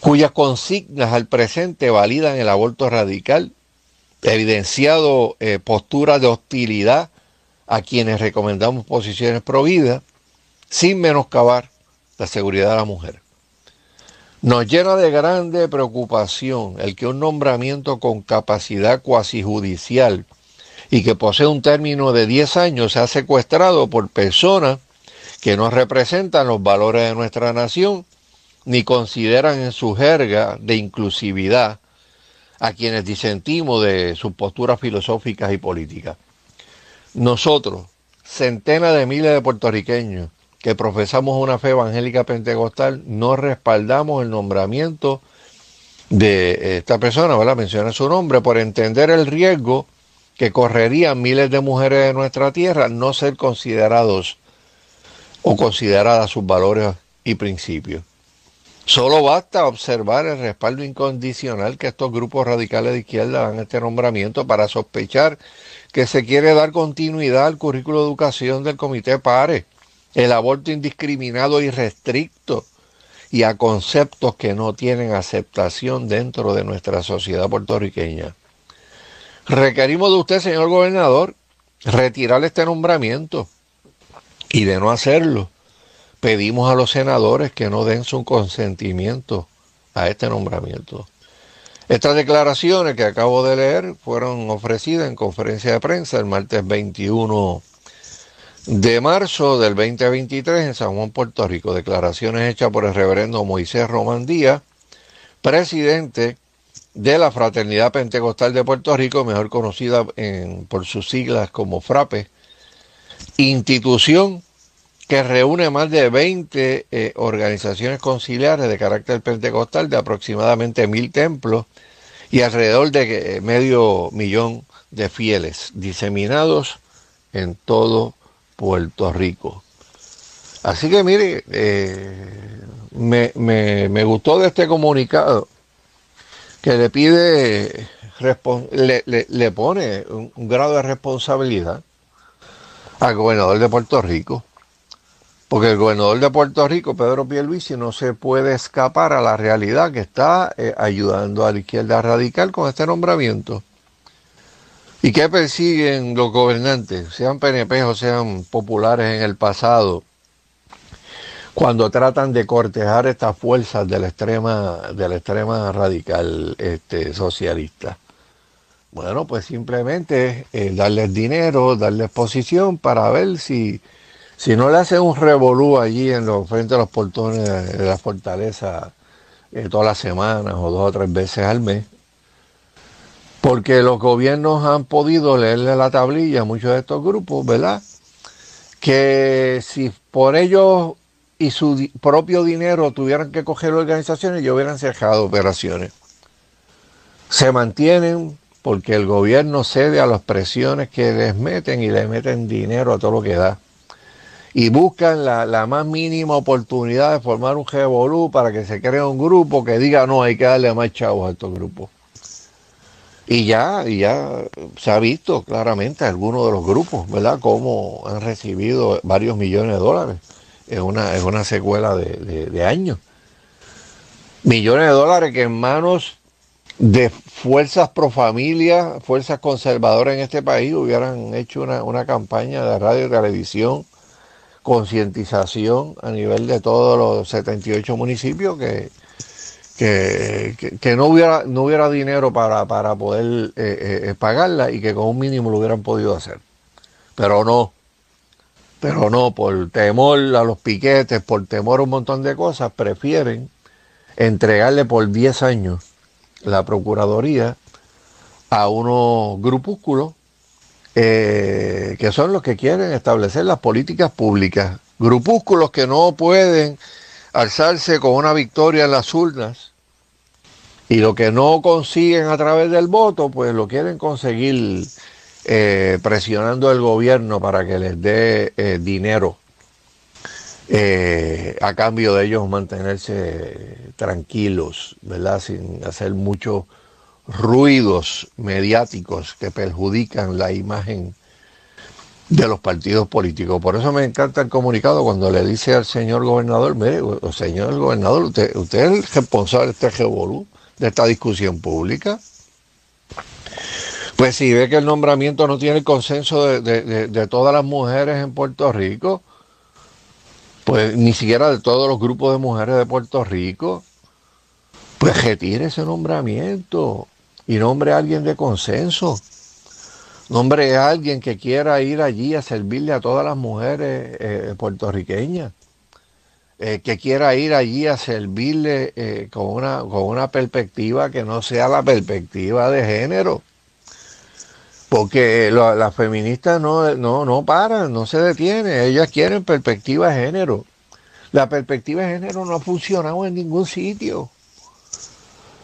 cuyas consignas al presente validan el aborto radical, evidenciado eh, posturas de hostilidad a quienes recomendamos posiciones pro vida, sin menoscabar la seguridad de la mujer. Nos llena de grande preocupación el que un nombramiento con capacidad cuasi judicial y que posee un término de 10 años sea secuestrado por personas que no representan los valores de nuestra nación ni consideran en su jerga de inclusividad a quienes disentimos de sus posturas filosóficas y políticas. Nosotros, centenas de miles de puertorriqueños que profesamos una fe evangélica pentecostal, no respaldamos el nombramiento de esta persona, ¿verdad? Menciona su nombre, por entender el riesgo que correrían miles de mujeres de nuestra tierra no ser considerados o considerada sus valores y principios. Solo basta observar el respaldo incondicional que estos grupos radicales de izquierda dan a este nombramiento para sospechar que se quiere dar continuidad al currículo de educación del Comité PARE, el aborto indiscriminado y restricto y a conceptos que no tienen aceptación dentro de nuestra sociedad puertorriqueña. Requerimos de usted, señor gobernador, retirar este nombramiento y de no hacerlo, pedimos a los senadores que no den su consentimiento a este nombramiento. Estas declaraciones que acabo de leer fueron ofrecidas en conferencia de prensa el martes 21 de marzo del 2023 en San Juan, Puerto Rico. Declaraciones hechas por el reverendo Moisés Román Díaz, presidente de la Fraternidad Pentecostal de Puerto Rico, mejor conocida por sus siglas como FRAPE, institución que reúne más de 20 eh, organizaciones conciliares de carácter pentecostal de aproximadamente mil templos y alrededor de eh, medio millón de fieles diseminados en todo Puerto Rico. Así que mire, eh, me, me, gustó de este comunicado que le pide, le, le, pone un, grado de responsabilidad al gobernador de Puerto Rico. Porque el gobernador de Puerto Rico, Pedro Pierluisi, no se puede escapar a la realidad que está eh, ayudando a la izquierda radical con este nombramiento. ¿Y qué persiguen los gobernantes, sean PNP o sean populares en el pasado, cuando tratan de cortejar estas fuerzas de la extrema, de extrema radical este, socialista? Bueno, pues simplemente eh, darles dinero, darles posición para ver si, si no le hacen un revolú allí en los frente a los portones de la fortaleza eh, todas las semanas o dos o tres veces al mes, porque los gobiernos han podido leerle la tablilla a muchos de estos grupos, ¿verdad? Que si por ellos y su propio dinero tuvieran que coger organizaciones, ya hubieran cerrado operaciones. Se mantienen porque el gobierno cede a las presiones que les meten y le meten dinero a todo lo que da. Y buscan la, la más mínima oportunidad de formar un revolú para que se cree un grupo que diga, no, hay que darle más chavos a estos grupos. Y ya, ya se ha visto claramente algunos de los grupos, ¿verdad?, cómo han recibido varios millones de dólares. Es una, es una secuela de, años. Millones de dólares que en manos de fuerzas pro familia, fuerzas conservadoras en este país hubieran hecho una, una campaña de radio y televisión, concientización a nivel de todos los 78 municipios que, que, no, hubiera, no hubiera dinero para, poder eh, eh, eh, pagarla y que con un mínimo lo hubieran podido hacer. Pero no, pero no, por temor a los piquetes, por temor a un montón de cosas, prefieren entregarle por 10 años la Procuraduría a unos grupúsculos que son los que quieren establecer las políticas públicas. Grupúsculos que no pueden alzarse con una victoria en las urnas y lo que no consiguen a través del voto, pues lo quieren conseguir eh, presionando al gobierno para que les dé eh, dinero eh, a cambio de ellos mantenerse tranquilos, ¿verdad? Sin hacer muchos ruidos mediáticos que perjudican la imagen de los partidos políticos. Por eso me encanta el comunicado cuando le dice al señor gobernador, mire, señor gobernador, usted, es el responsable de este revolú, de esta discusión pública. Pues si ve que el nombramiento no tiene el consenso de, todas las mujeres en Puerto Rico, pues ni siquiera de todos los grupos de mujeres de Puerto Rico, pues retire ese nombramiento y nombre a alguien de consenso. Nombre a alguien que quiera ir allí a servirle a todas las mujeres eh, puertorriqueñas, eh, que quiera ir allí a servirle eh, con, una, con una perspectiva que no sea la perspectiva de género. Porque las feministas no, no, no paran, no se detienen, ellas quieren perspectiva de género. La perspectiva de género no ha funcionado en ningún sitio.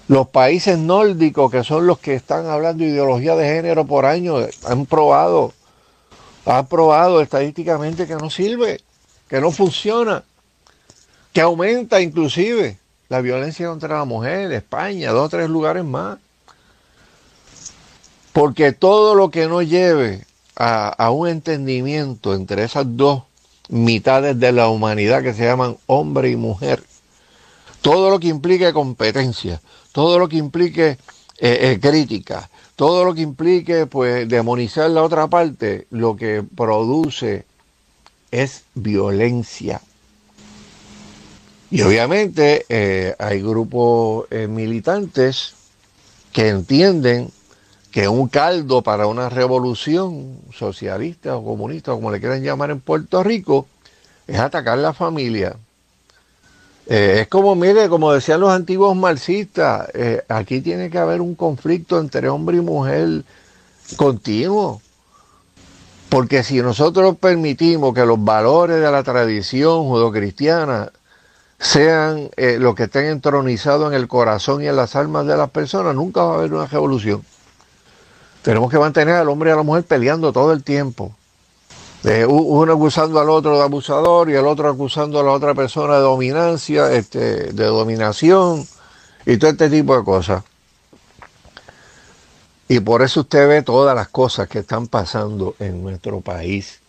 Los países nórdicos, que son los que están hablando de ideología de género por años, han probado, han probado estadísticamente que no sirve. que no funciona, que aumenta inclusive la violencia contra la mujer España, dos o tres lugares más. Porque todo lo que no lleve a, un entendimiento entre esas dos mitades de la humanidad que se llaman hombre y mujer, todo lo que implique competencia, todo lo que implique eh, eh, crítica, todo lo que implique pues demonizar la otra parte, lo que produce es violencia. Y obviamente eh, hay grupos militantes que entienden que un caldo para una revolución socialista o comunista, como le quieran llamar en Puerto Rico, es atacar la familia. Eh, es como, mire, como decían los antiguos marxistas, eh, aquí tiene que haber un conflicto entre hombre y mujer continuo. Porque si nosotros permitimos que los valores de la tradición judocristiana sean eh, los que estén entronizados en el corazón y en las almas de las personas, nunca va a haber una revolución. Tenemos que mantener al hombre y a la mujer peleando todo el tiempo. Uno acusando al otro de abusador y el otro acusando a la otra persona de dominancia, este, de dominación y todo este tipo de cosas. Y por eso usted ve todas las cosas que están pasando en nuestro país.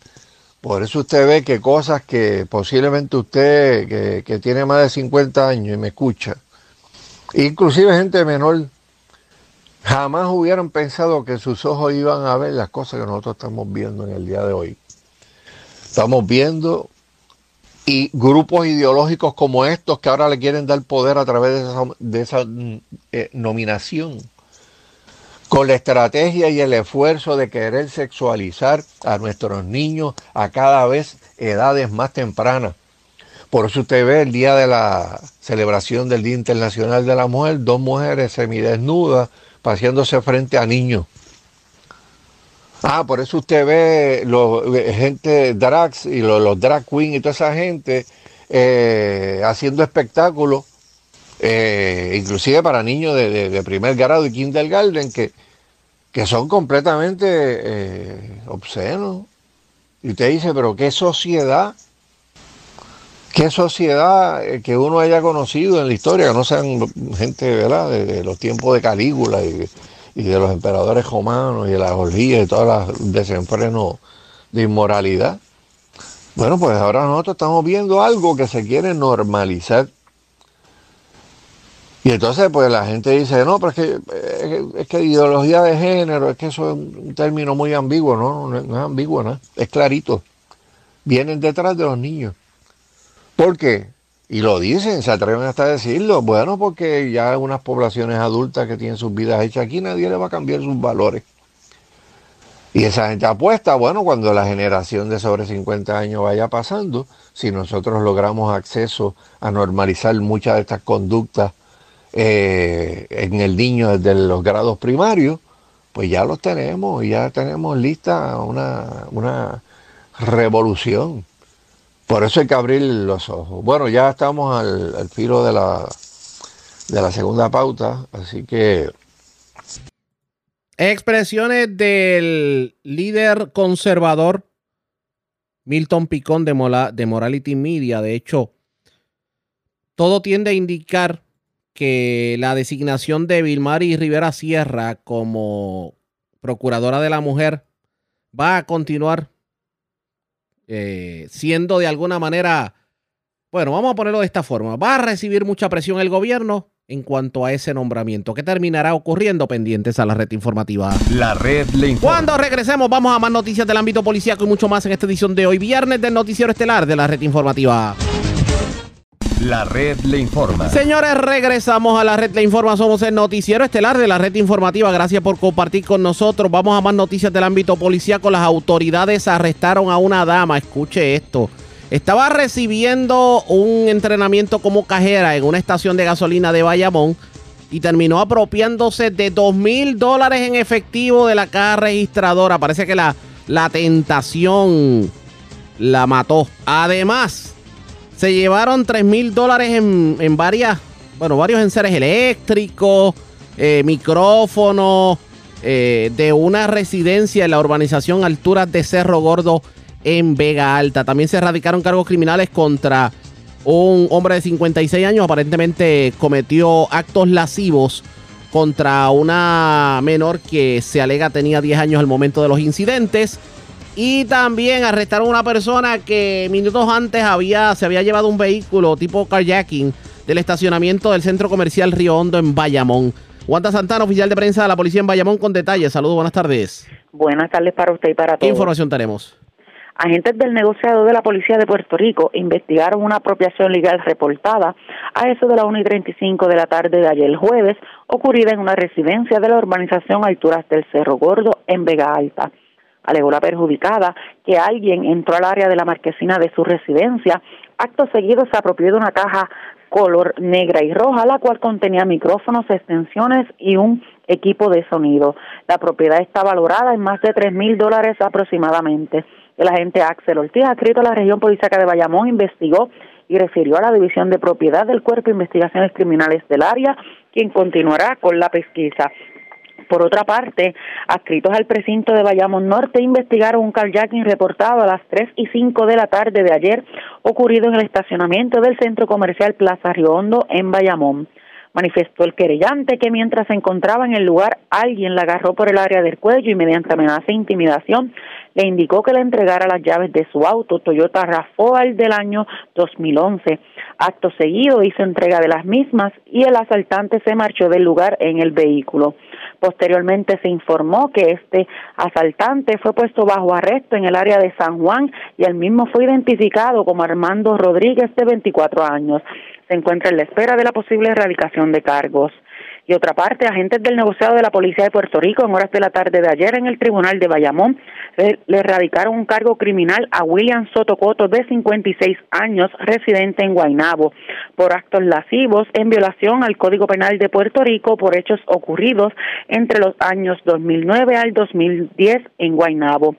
Por eso usted ve que cosas que posiblemente usted, que tiene más de 50 años y me escucha, inclusive gente menor, jamás hubieran pensado que sus ojos iban a ver las cosas que nosotros estamos viendo en el día de hoy. Estamos viendo y grupos ideológicos como estos que ahora le quieren dar poder a través de esa, mm, eh, nominación, con la estrategia y el esfuerzo de querer sexualizar a nuestros niños a cada vez edades más tempranas. Por eso usted ve el día de la celebración del Día Internacional de la Mujer, dos mujeres semidesnudas paseándose frente a niños. Ah, por eso usted ve los, eh, gente drags y los, drag queens y toda esa gente eh, haciendo espectáculos, eh, inclusive para niños de, de- primer grado y kindergarten, que, que son completamente obscenos. Y usted dice, pero qué sociedad, qué sociedad eh, que uno haya conocido en la historia, que no sean gente. De, los tiempos de Calígula y, de los emperadores romanos y de las orgías y todas las desenfrenos de inmoralidad. Bueno, pues ahora nosotros estamos viendo algo que se quiere normalizar. Y entonces, pues la gente dice, no, pero es que, eh, es que ideología de género, es que eso es un término muy ambiguo, no, no, no es ambiguo, ¿no? es clarito. Vienen detrás de los niños. ¿Por qué? Y lo dicen, se atreven hasta a decirlo. Bueno, porque ya unas poblaciones adultas que tienen sus vidas hechas aquí, nadie le va a cambiar sus valores. Y esa gente apuesta, bueno, cuando la generación de sobre 50 años vaya pasando, si nosotros logramos acceso a normalizar muchas de estas conductas eh, en el niño desde los grados primarios, pues ya los tenemos, ya tenemos lista una, una revolución. Por eso hay que abrir los ojos. Bueno, ya estamos al, al filo de la, de la segunda pauta, así que Expresiones del líder conservador Milton Picón de, Mola- de Morality Media. De hecho, todo tiende a indicar que la designación de Vilmari Rivera Sierra como procuradora de la mujer va a continuar eh, siendo de alguna manera, bueno, vamos a ponerlo de esta forma, va a recibir mucha presión el gobierno en cuanto a ese nombramiento. ¿Qué terminará ocurriendo pendientes a la red informativa? La red le informa. Cuando regresemos vamos a más noticias del ámbito policíaco y mucho más en esta edición de hoy, viernes del noticiero estelar de la red informativa. La red le informa. Señores, regresamos a la red Le Informa. Somos el noticiero estelar de la red informativa. Gracias por compartir con nosotros. Vamos a más noticias del ámbito policíaco. Las autoridades arrestaron a una dama. Escuche esto. Estaba recibiendo un entrenamiento como cajera en una estación de gasolina de Bayamón y terminó apropiándose de dos mil dólares en efectivo de la caja registradora. Parece que la, la tentación la mató. Además, se llevaron 3 mil dólares en, en varias, bueno, varios enseres eléctricos, eh, micrófonos, eh, de una residencia en la urbanización Alturas de Cerro Gordo en Vega Alta. También se erradicaron cargos criminales contra un hombre de 56 años. Aparentemente cometió actos lascivos contra una menor que se alega tenía 10 años al momento de los incidentes. Y también arrestaron a una persona que minutos antes había, se había llevado un vehículo tipo carjacking del estacionamiento del centro comercial Río Hondo en Bayamón. Wanda Santana, oficial de prensa de la policía en Bayamón, con detalles. Saludos, buenas tardes. Buenas tardes para usted y para ¿Qué todos. información tenemos? Agentes del negociado de la Policía de Puerto Rico investigaron una apropiación legal reportada a eso de la 1 y 35 de la tarde de ayer jueves, ocurrida en una residencia de la urbanización Alturas del Cerro Gordo en Vega Alta. Alegó la perjudicada que alguien entró al área de la marquesina de su residencia. Acto seguido se apropió de una caja color negra y roja, la cual contenía micrófonos, extensiones y un equipo de sonido. La propiedad está valorada en más de tres mil dólares aproximadamente. El agente Axel Ortiz, adscrito a la región policíaca de Bayamón, investigó y refirió a la División de Propiedad del Cuerpo de Investigaciones Criminales del área, quien continuará con la pesquisa. Por otra parte, adscritos al precinto de Bayamón Norte investigaron un carjacking reportado a las 3 y 5 de la tarde de ayer, ocurrido en el estacionamiento del centro comercial Plaza Río Hondo en Bayamón. Manifestó el querellante que mientras se encontraba en el lugar, alguien la agarró por el área del cuello y mediante amenaza e intimidación le indicó que le entregara las llaves de su auto Toyota Rafael del año 2011. Acto seguido hizo entrega de las mismas y el asaltante se marchó del lugar en el vehículo. Posteriormente se informó que este asaltante fue puesto bajo arresto en el área de San Juan y el mismo fue identificado como Armando Rodríguez de 24 años. Se encuentra en la espera de la posible erradicación de cargos. Y otra parte, agentes del negociado de la Policía de Puerto Rico en horas de la tarde de ayer en el Tribunal de Bayamón le, le erradicaron un cargo criminal a William Sotocoto de 56 años, residente en Guaynabo, por actos lascivos en violación al Código Penal de Puerto Rico por hechos ocurridos entre los años 2009 al 2010 en Guaynabo.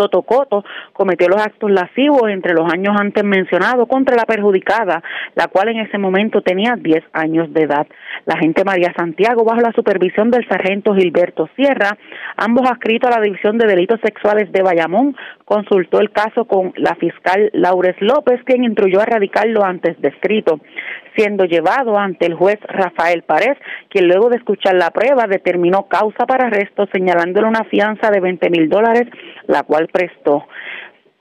Sotocoto cometió los actos lascivos entre los años antes mencionados contra la perjudicada, la cual en ese momento tenía 10 años de edad. La agente María Santiago, bajo la supervisión del sargento Gilberto Sierra, ambos adscritos a la División de Delitos Sexuales de Bayamón, consultó el caso con la fiscal Laures López, quien instruyó a radicarlo antes descrito, siendo llevado ante el juez Rafael Párez, quien luego de escuchar la prueba determinó causa para arresto, señalándole una fianza de 20 mil dólares, la cual prestó.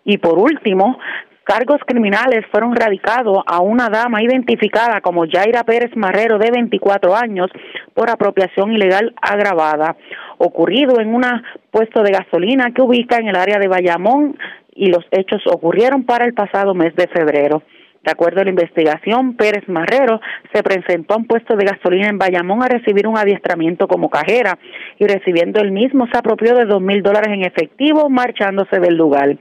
Y por último, cargos criminales fueron radicados a una dama identificada como Yaira Pérez Marrero de 24 años por apropiación ilegal agravada, ocurrido en un puesto de gasolina que ubica en el área de Bayamón y los hechos ocurrieron para el pasado mes de febrero. De acuerdo a la investigación, Pérez Marrero se presentó a un puesto de gasolina en Bayamón a recibir un adiestramiento como cajera y recibiendo el mismo se apropió de dos mil dólares en efectivo marchándose del lugar.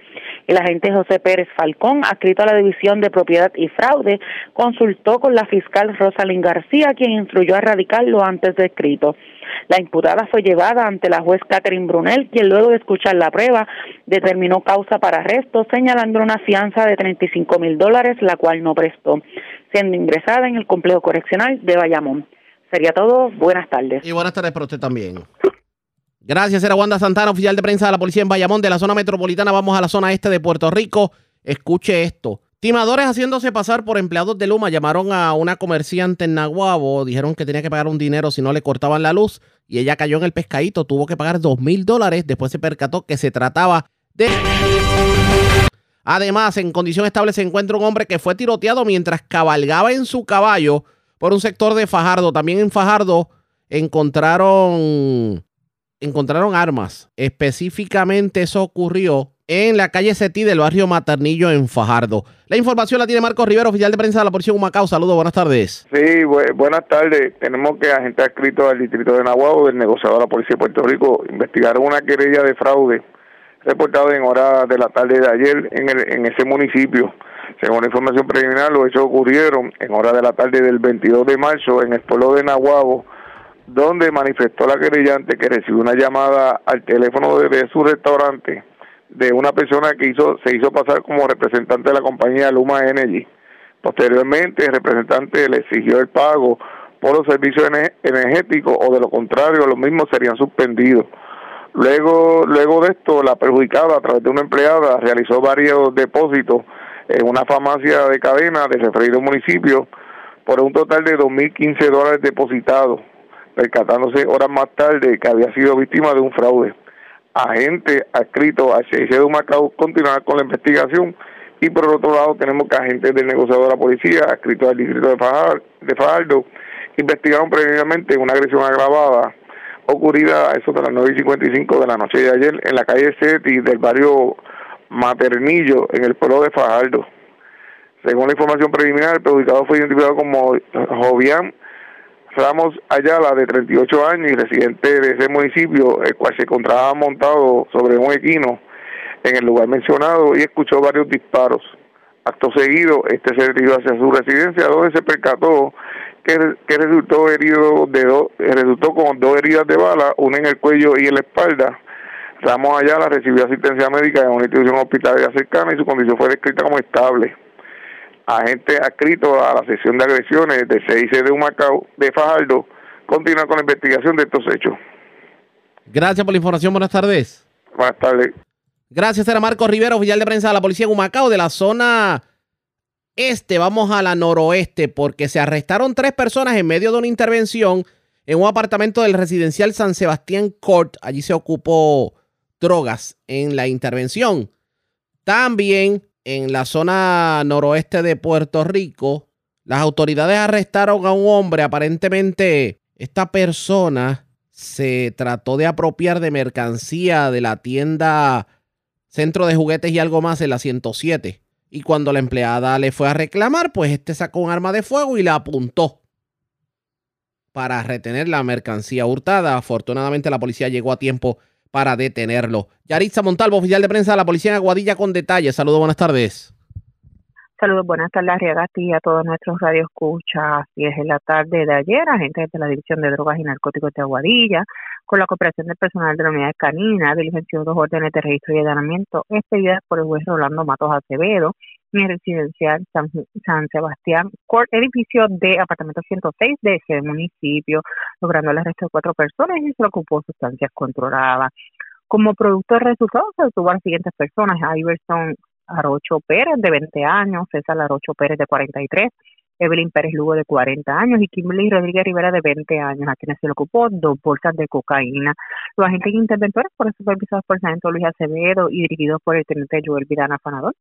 El agente José Pérez Falcón, adscrito a la División de Propiedad y Fraude, consultó con la fiscal Rosalind García, quien instruyó a radicarlo antes descrito. La imputada fue llevada ante la juez Catherine Brunel, quien luego de escuchar la prueba determinó causa para arresto, señalando una fianza de 35 mil dólares, la cual no prestó, siendo ingresada en el complejo correccional de Bayamón. Sería todo. Buenas tardes. Y buenas tardes para usted también. Gracias, era Wanda Santana, oficial de prensa de la policía en Bayamón, de la zona metropolitana. Vamos a la zona este de Puerto Rico. Escuche esto. Timadores haciéndose pasar por empleados de Luma llamaron a una comerciante en Naguabo, dijeron que tenía que pagar un dinero si no le cortaban la luz y ella cayó en el pescadito, tuvo que pagar dos mil dólares, después se percató que se trataba de... Además, en condición estable se encuentra un hombre que fue tiroteado mientras cabalgaba en su caballo por un sector de Fajardo. También en Fajardo encontraron, encontraron armas. Específicamente eso ocurrió en la calle Setí del barrio Maternillo en Fajardo. La información la tiene Marcos Rivero, oficial de prensa de la Policía de Humacao. Saludos, buenas tardes. Sí, bu- buenas tardes. Tenemos que agentes adscritos al distrito de Nahuatl, del negociado de la Policía de Puerto Rico, investigaron una querella de fraude reportada en horas de la tarde de ayer en, el- en ese municipio. Según la información preliminar, los hechos ocurrieron en horas de la tarde del 22 de marzo en el pueblo de Nahuabo, donde manifestó la querellante que recibió una llamada al teléfono de su restaurante de una persona que hizo se hizo pasar como representante de la compañía Luma Energy. Posteriormente, el representante le exigió el pago por los servicios ener- energéticos o de lo contrario, los mismos serían suspendidos. Luego, luego de esto, la perjudicada, a través de una empleada, realizó varios depósitos en una farmacia de cadena de referido municipio por un total de 2.015 dólares depositados, percatándose horas más tarde que había sido víctima de un fraude. Agente adscrito a CIC de Macao continuará con la investigación y por otro lado tenemos que agentes del negociador de la policía adscritos al distrito de Fajardo investigaron previamente una agresión agravada ocurrida a eso de las 9 y 55 de la noche de ayer en la calle Seti del barrio Maternillo en el pueblo de Fajardo. Según la información preliminar, el perjudicado fue identificado como Jovian Ramos Ayala, de 38 años y residente de ese municipio, el cual se encontraba montado sobre un equino en el lugar mencionado y escuchó varios disparos. Acto seguido, este se dirigió hacia su residencia, donde se percató que, que resultó herido de dos, resultó con dos heridas de bala, una en el cuello y en la espalda. Ramos Ayala recibió asistencia médica en una institución hospitalaria cercana y su condición fue descrita como estable. Agente adscrito a la sesión de agresiones de CIC de Humacao de Fajardo continúa con la investigación de estos hechos. Gracias por la información. Buenas tardes. Buenas tardes. Gracias, era Marco Rivera, oficial de prensa de la policía de Humacao, de la zona este. Vamos a la noroeste, porque se arrestaron tres personas en medio de una intervención en un apartamento del residencial San Sebastián Court. Allí se ocupó drogas en la intervención. También en la zona noroeste de Puerto Rico, las autoridades arrestaron a un hombre. Aparentemente, esta persona se trató de apropiar de mercancía de la tienda Centro de Juguetes y algo más en la 107. Y cuando la empleada le fue a reclamar, pues este sacó un arma de fuego y la apuntó para retener la mercancía hurtada. Afortunadamente la policía llegó a tiempo para detenerlo. Yaritza Montalvo, oficial de prensa de la policía en Aguadilla con detalles. Saludos, buenas tardes. Saludos, buenas tardes, Arriagati y a todos nuestros radioescuchas. Así es, en la tarde de ayer, agentes de la División de Drogas y Narcóticos de Aguadilla, con la cooperación del personal de la unidad canina, diligenció dos órdenes de registro y allanamiento expedidas por el juez Rolando Matos Acevedo el residencial San, San Sebastián edificio de apartamento 106 de ese municipio, logrando el arresto de cuatro personas y se ocupó sustancias controladas. Como producto de resultados se detuvo a las siguientes personas, Iverson Arocho Pérez, de 20 años, César Arocho Pérez, de 43, Evelyn Pérez Lugo, de 40 años, y Kimberly Rodríguez Rivera, de 20 años, a quienes se le ocupó dos bolsas de cocaína. Los agentes interventores fueron supervisados por el sargento Luis Acevedo y dirigidos por el teniente Joel Virana Fanador,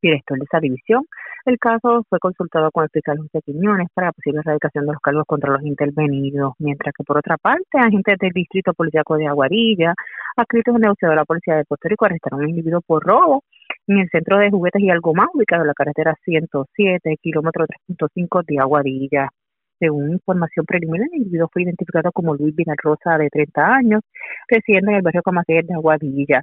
director de esa división. El caso fue consultado con el fiscal José Quiñones para posible erradicación de los cargos contra los intervenidos, mientras que por otra parte, agentes del Distrito Policiaco de Aguarilla, adscritos al negociador de la Policía de Puerto Rico, arrestaron a un individuo por robo en el centro de juguetes y algo más, ubicado en la carretera 107, kilómetro 3.5 de Aguadilla. Según información preliminar, el individuo fue identificado como Luis Rosa, de 30 años, residente en el barrio Camacer de Aguadilla.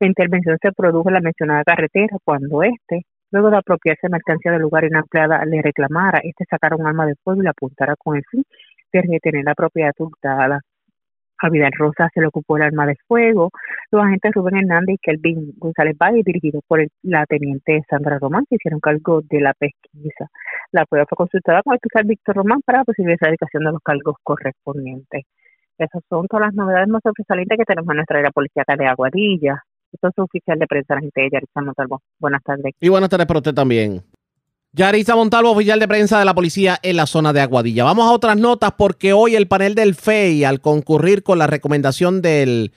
La intervención se produjo en la mencionada carretera cuando este, luego de apropiarse mercancía del lugar y le reclamara, este sacara un arma de fuego y la apuntara con el fin de retener la propiedad hurtada. A Rosa se le ocupó el arma de fuego. Los agentes Rubén Hernández y Kelvin González Valle, dirigidos por la teniente Sandra Román, se hicieron cargo de la pesquisa. La prueba fue consultada con el fiscal Víctor Román para la posible erradicación de los cargos correspondientes. Esas son todas las novedades más sobresalientes que tenemos en nuestra era policía de Aguadilla. Esto es oficial de prensa, la gente de Yaritza Montalvo. Buenas tardes. Y buenas tardes para usted también. Yarisa Montalvo, oficial de prensa de la policía en la zona de Aguadilla. Vamos a otras notas porque hoy el panel del FEI, al concurrir con la recomendación del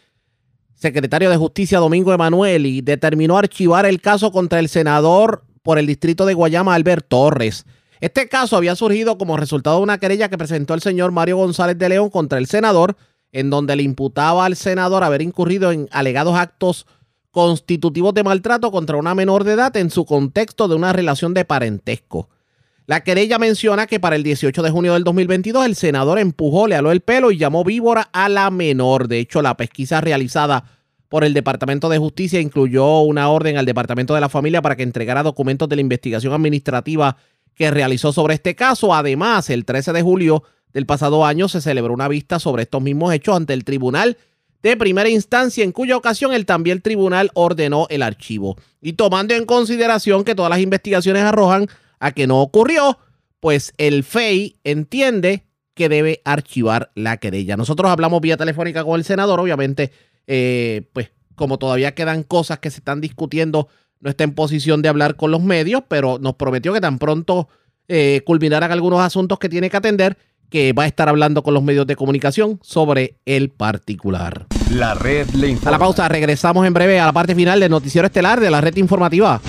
secretario de Justicia Domingo Emanueli, determinó archivar el caso contra el senador por el distrito de Guayama, Albert Torres. Este caso había surgido como resultado de una querella que presentó el señor Mario González de León contra el senador, en donde le imputaba al senador haber incurrido en alegados actos constitutivos de maltrato contra una menor de edad en su contexto de una relación de parentesco. La querella menciona que para el 18 de junio del 2022 el senador empujó, le aló el pelo y llamó víbora a la menor. De hecho, la pesquisa realizada por el Departamento de Justicia incluyó una orden al Departamento de la Familia para que entregara documentos de la investigación administrativa que realizó sobre este caso. Además, el 13 de julio del pasado año se celebró una vista sobre estos mismos hechos ante el Tribunal de primera instancia, en cuya ocasión el también tribunal ordenó el archivo. Y tomando en consideración que todas las investigaciones arrojan a que no ocurrió, pues el FEI entiende que debe archivar la querella. Nosotros hablamos vía telefónica con el senador, obviamente eh, pues como todavía quedan cosas que se están discutiendo, no está en posición de hablar con los medios, pero nos prometió que tan pronto eh, culminaran algunos asuntos que tiene que atender, que va a estar hablando con los medios de comunicación sobre el particular. La red le A la pausa, regresamos en breve a la parte final del noticiero estelar de la red informativa.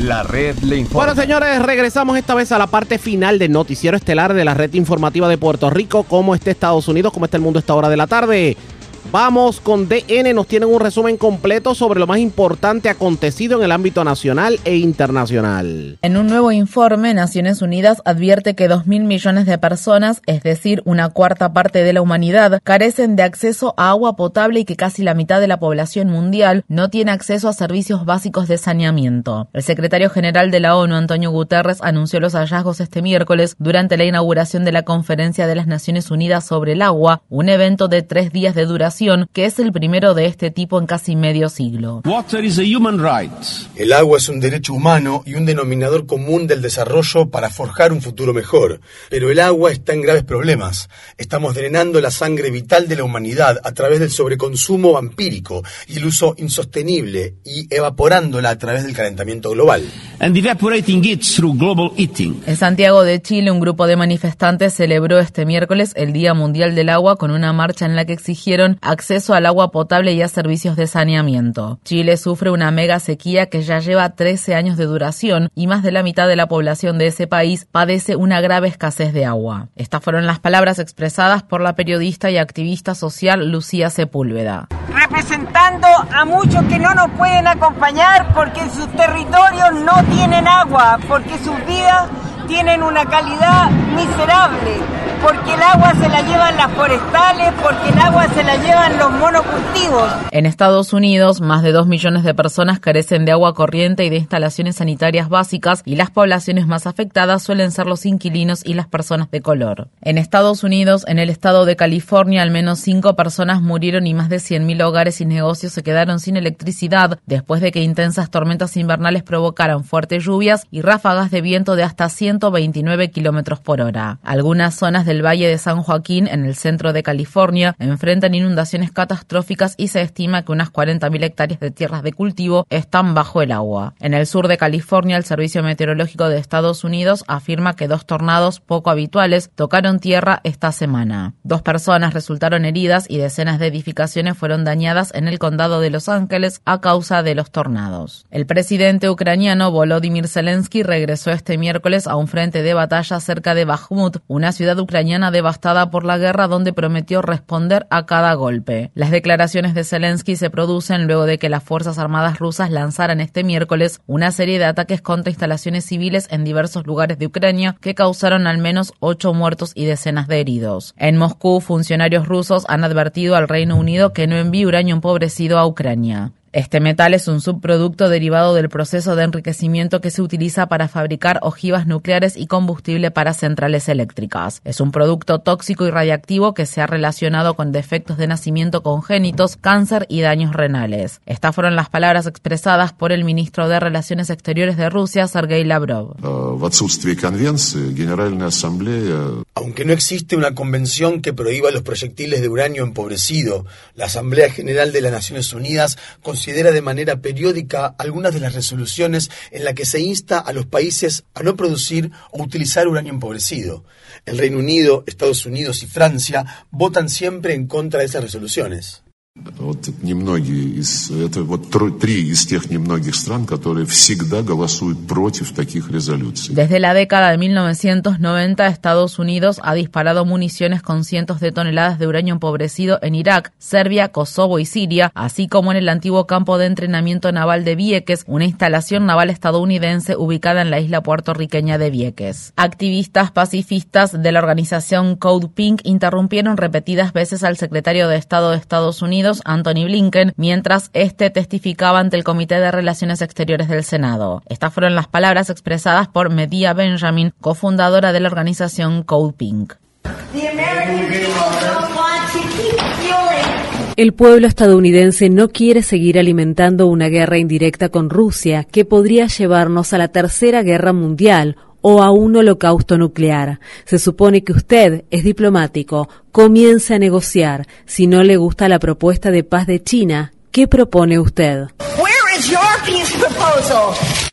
La red le informa. Bueno, señores, regresamos esta vez a la parte final del noticiero estelar de la red informativa de Puerto Rico. ¿Cómo está Estados Unidos? ¿Cómo está el mundo a esta hora de la tarde? Vamos con DN, nos tienen un resumen completo sobre lo más importante acontecido en el ámbito nacional e internacional. En un nuevo informe, Naciones Unidas advierte que 2.000 millones de personas, es decir, una cuarta parte de la humanidad, carecen de acceso a agua potable y que casi la mitad de la población mundial no tiene acceso a servicios básicos de saneamiento. El secretario general de la ONU, Antonio Guterres, anunció los hallazgos este miércoles durante la inauguración de la Conferencia de las Naciones Unidas sobre el Agua, un evento de tres días de duración que es el primero de este tipo en casi medio siglo. Water is a human right. El agua es un derecho humano y un denominador común del desarrollo para forjar un futuro mejor. Pero el agua está en graves problemas. Estamos drenando la sangre vital de la humanidad a través del sobreconsumo vampírico y el uso insostenible y evaporándola a través del calentamiento global. And evaporating it through global eating. En Santiago de Chile, un grupo de manifestantes celebró este miércoles el Día Mundial del Agua con una marcha en la que exigieron acceso al agua potable y a servicios de saneamiento. Chile sufre una mega sequía que ya lleva 13 años de duración y más de la mitad de la población de ese país padece una grave escasez de agua. Estas fueron las palabras expresadas por la periodista y activista social Lucía Sepúlveda. representando a muchos que no nos pueden acompañar porque en sus territorios no tienen agua, porque sus vidas tienen una calidad miserable, porque el agua se la llevan las forestales, porque el agua se la llevan los monocultivos. En Estados Unidos, más de 2 millones de personas carecen de agua corriente y de instalaciones sanitarias básicas y las poblaciones más afectadas suelen ser los inquilinos y las personas de color. En Estados Unidos, en el estado de California, al menos 5 personas murieron y más de 100.000 hogares y negocios se quedaron sin electricidad después de que intensas tormentas invernales provocaran fuertes lluvias y ráfagas de viento de hasta 129 kilómetros por hora. Algunas zonas del Valle de San Joaquín, en el centro de California, enfrentan inundaciones catastróficas y se estima que unas 40.000 hectáreas de tierras de cultivo están bajo el agua. En el sur de California, el Servicio Meteorológico de Estados Unidos afirma que dos tornados poco habituales tocaron tierra esta semana. Dos personas resultaron heridas y decenas de edificaciones fueron dañadas en el condado de Los Ángeles a causa de los tornados. El presidente ucraniano Volodymyr Zelensky regresó este miércoles a un frente de batalla cerca de Bakhmut, una ciudad ucraniana devastada por la guerra donde prometió responder a cada golpe. Las declaraciones de Zelensky se producen luego de que las Fuerzas Armadas rusas lanzaran este miércoles una serie de ataques contra instalaciones civiles en diversos lugares de Ucrania que causaron al menos ocho muertos y decenas de heridos. En Moscú, funcionarios rusos han advertido al Reino Unido que no envíe uranio empobrecido a Ucrania. Este metal es un subproducto derivado del proceso de enriquecimiento que se utiliza para fabricar ojivas nucleares y combustible para centrales eléctricas. Es un producto tóxico y radiactivo que se ha relacionado con defectos de nacimiento congénitos, cáncer y daños renales. Estas fueron las palabras expresadas por el ministro de Relaciones Exteriores de Rusia, Sergei Lavrov. Aunque no existe una convención que prohíba los proyectiles de uranio empobrecido, la Asamblea General de las Naciones Unidas con considera de manera periódica algunas de las resoluciones en las que se insta a los países a no producir o utilizar uranio empobrecido. El Reino Unido, Estados Unidos y Francia votan siempre en contra de esas resoluciones. вот немногие из это вот тро- три из тех немногих стран, которые всегда голосуют против таких резолюций. Desde la década de 1990, Estados Unidos ha disparado municiones con cientos de toneladas de uranio empobrecido en Irak, Serbia, Kosovo y Siria, así como en el antiguo campo de entrenamiento naval de Vieques, una instalación naval estadounidense ubicada en la isla puertorriqueña de Vieques. Activistas pacifistas de la organización Code Pink interrumpieron repetidas veces al secretario de Estado de Estados Unidos, Anthony Blinken, mientras este testificaba ante el Comité de Relaciones Exteriores del Senado. Estas fueron las palabras expresadas por Medea Benjamin, cofundadora de la organización Code Pink. El pueblo estadounidense no quiere seguir alimentando una guerra indirecta con Rusia que podría llevarnos a la Tercera Guerra Mundial o a un holocausto nuclear. Se supone que usted es diplomático. Comience a negociar. Si no le gusta la propuesta de paz de China, ¿qué propone usted?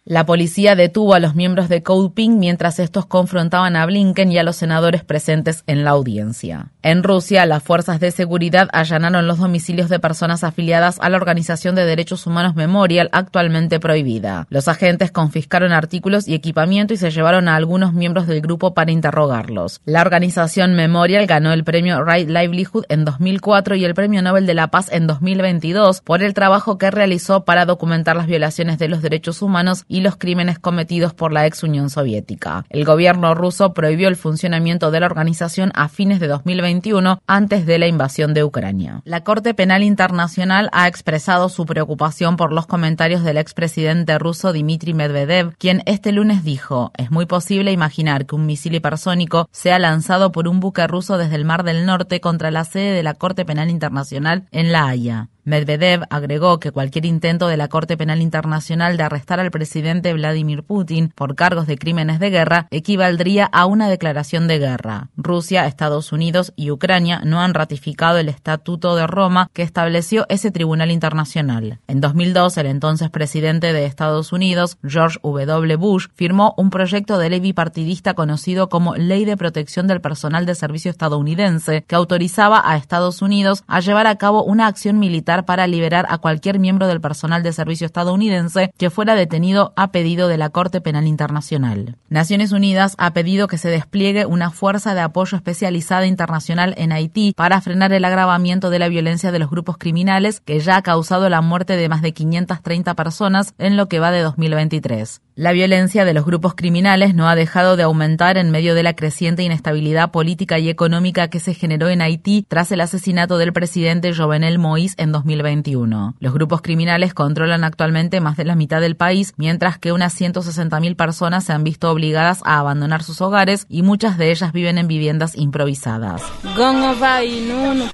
La policía detuvo a los miembros de Code Pink mientras estos confrontaban a Blinken y a los senadores presentes en la audiencia. En Rusia, las fuerzas de seguridad allanaron los domicilios de personas afiliadas a la Organización de Derechos Humanos Memorial, actualmente prohibida. Los agentes confiscaron artículos y equipamiento y se llevaron a algunos miembros del grupo para interrogarlos. La organización Memorial ganó el premio Right Livelihood en 2004 y el premio Nobel de la Paz en 2022 por el trabajo que realizó para documentar las violaciones de los derechos humanos los crímenes cometidos por la ex Unión Soviética. El gobierno ruso prohibió el funcionamiento de la organización a fines de 2021, antes de la invasión de Ucrania. La Corte Penal Internacional ha expresado su preocupación por los comentarios del expresidente ruso Dmitry Medvedev, quien este lunes dijo, es muy posible imaginar que un misil hipersónico sea lanzado por un buque ruso desde el Mar del Norte contra la sede de la Corte Penal Internacional en La Haya. Medvedev agregó que cualquier intento de la Corte Penal Internacional de arrestar al presidente Vladimir Putin por cargos de crímenes de guerra equivaldría a una declaración de guerra. Rusia, Estados Unidos y Ucrania no han ratificado el Estatuto de Roma que estableció ese tribunal internacional. En 2002, el entonces presidente de Estados Unidos, George W. Bush, firmó un proyecto de ley bipartidista conocido como Ley de Protección del Personal de Servicio Estadounidense que autorizaba a Estados Unidos a llevar a cabo una acción militar para liberar a cualquier miembro del personal de servicio estadounidense que fuera detenido a pedido de la Corte Penal Internacional. Naciones Unidas ha pedido que se despliegue una fuerza de apoyo especializada internacional en Haití para frenar el agravamiento de la violencia de los grupos criminales que ya ha causado la muerte de más de 530 personas en lo que va de 2023. La violencia de los grupos criminales no ha dejado de aumentar en medio de la creciente inestabilidad política y económica que se generó en Haití tras el asesinato del presidente Jovenel Moïse en 2021. Los grupos criminales controlan actualmente más de la mitad del país, mientras que unas 160.000 personas se han visto obligadas a abandonar sus hogares y muchas de ellas viven en viviendas improvisadas.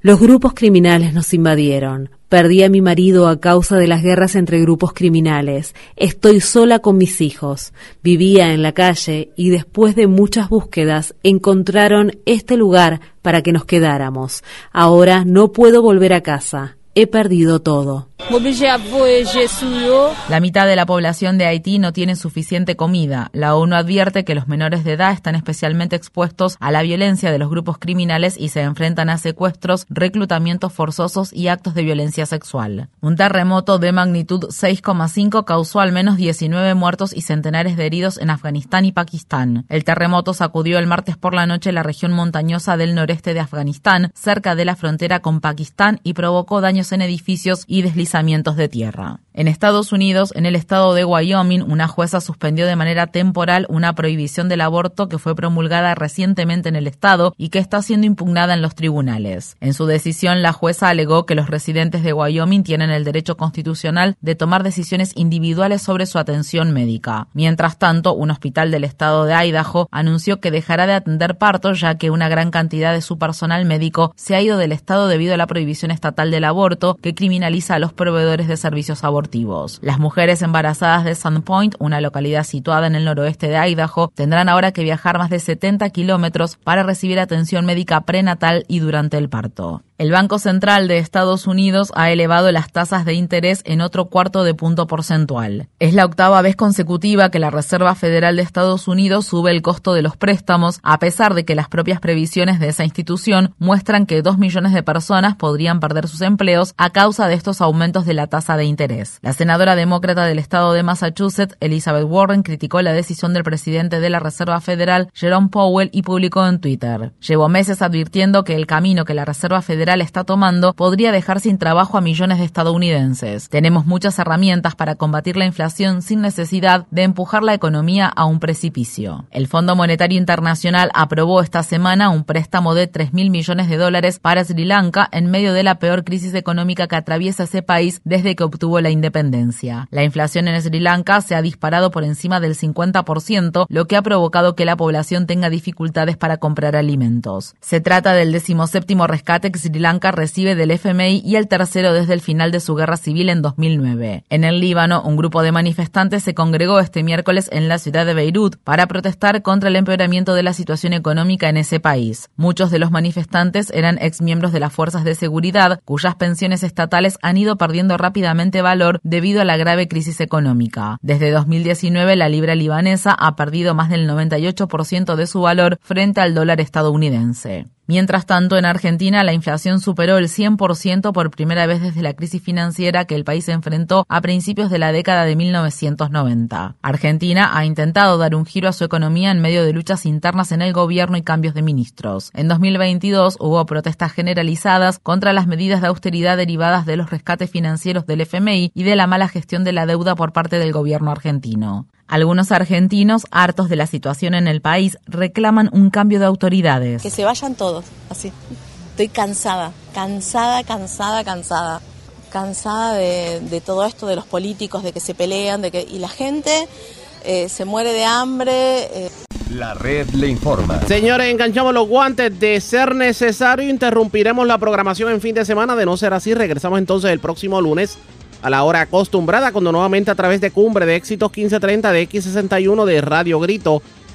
Los grupos criminales nos invadieron. Perdí a mi marido a causa de las guerras entre grupos criminales. Estoy sola con mis hijos. Vivía en la calle y después de muchas búsquedas encontraron este lugar para que nos quedáramos. Ahora no puedo volver a casa. He perdido todo. La mitad de la población de Haití no tiene suficiente comida. La ONU advierte que los menores de edad están especialmente expuestos a la violencia de los grupos criminales y se enfrentan a secuestros, reclutamientos forzosos y actos de violencia sexual. Un terremoto de magnitud 6,5 causó al menos 19 muertos y centenares de heridos en Afganistán y Pakistán. El terremoto sacudió el martes por la noche la región montañosa del noreste de Afganistán, cerca de la frontera con Pakistán, y provocó daños en edificios y deslizamientos de tierra. En Estados Unidos, en el estado de Wyoming, una jueza suspendió de manera temporal una prohibición del aborto que fue promulgada recientemente en el estado y que está siendo impugnada en los tribunales. En su decisión, la jueza alegó que los residentes de Wyoming tienen el derecho constitucional de tomar decisiones individuales sobre su atención médica. Mientras tanto, un hospital del estado de Idaho anunció que dejará de atender partos ya que una gran cantidad de su personal médico se ha ido del estado debido a la prohibición estatal del aborto que criminaliza a los proveedores de servicios las mujeres embarazadas de Sandpoint, una localidad situada en el noroeste de Idaho, tendrán ahora que viajar más de 70 kilómetros para recibir atención médica prenatal y durante el parto. El Banco Central de Estados Unidos ha elevado las tasas de interés en otro cuarto de punto porcentual. Es la octava vez consecutiva que la Reserva Federal de Estados Unidos sube el costo de los préstamos, a pesar de que las propias previsiones de esa institución muestran que dos millones de personas podrían perder sus empleos a causa de estos aumentos de la tasa de interés. La senadora demócrata del estado de Massachusetts, Elizabeth Warren, criticó la decisión del presidente de la Reserva Federal, Jerome Powell, y publicó en Twitter. Llevo meses advirtiendo que el camino que la Reserva Federal está tomando podría dejar sin trabajo a millones de estadounidenses. Tenemos muchas herramientas para combatir la inflación sin necesidad de empujar la economía a un precipicio. El Fondo Monetario Internacional aprobó esta semana un préstamo de 3 mil millones de dólares para Sri Lanka en medio de la peor crisis económica que atraviesa ese país desde que obtuvo la independencia. La inflación en Sri Lanka se ha disparado por encima del 50%, lo que ha provocado que la población tenga dificultades para comprar alimentos. Se trata del decimoséptimo rescate que Sri Lanka recibe del FMI y el tercero desde el final de su guerra civil en 2009. En el Líbano, un grupo de manifestantes se congregó este miércoles en la ciudad de Beirut para protestar contra el empeoramiento de la situación económica en ese país. Muchos de los manifestantes eran exmiembros de las fuerzas de seguridad, cuyas pensiones estatales han ido perdiendo rápidamente valor debido a la grave crisis económica. Desde 2019, la libra libanesa ha perdido más del 98% de su valor frente al dólar estadounidense. Mientras tanto, en Argentina la inflación superó el 100% por primera vez desde la crisis financiera que el país enfrentó a principios de la década de 1990. Argentina ha intentado dar un giro a su economía en medio de luchas internas en el gobierno y cambios de ministros. En 2022 hubo protestas generalizadas contra las medidas de austeridad derivadas de los rescates financieros del FMI y de la mala gestión de la deuda por parte del gobierno argentino. Algunos argentinos, hartos de la situación en el país, reclaman un cambio de autoridades. Que se vayan todos, así. Estoy cansada, cansada, cansada, cansada. Cansada de, todo esto, de los políticos, de que se pelean, de que y la gente eh, se muere de hambre. Eh. La red le informa. Señores, enganchamos los guantes. De ser necesario, interrumpiremos la programación en fin de semana. De no ser así, regresamos entonces el próximo lunes a la hora acostumbrada, cuando nuevamente a través de Cumbre de Éxitos 1530 de X61 de Radio Grito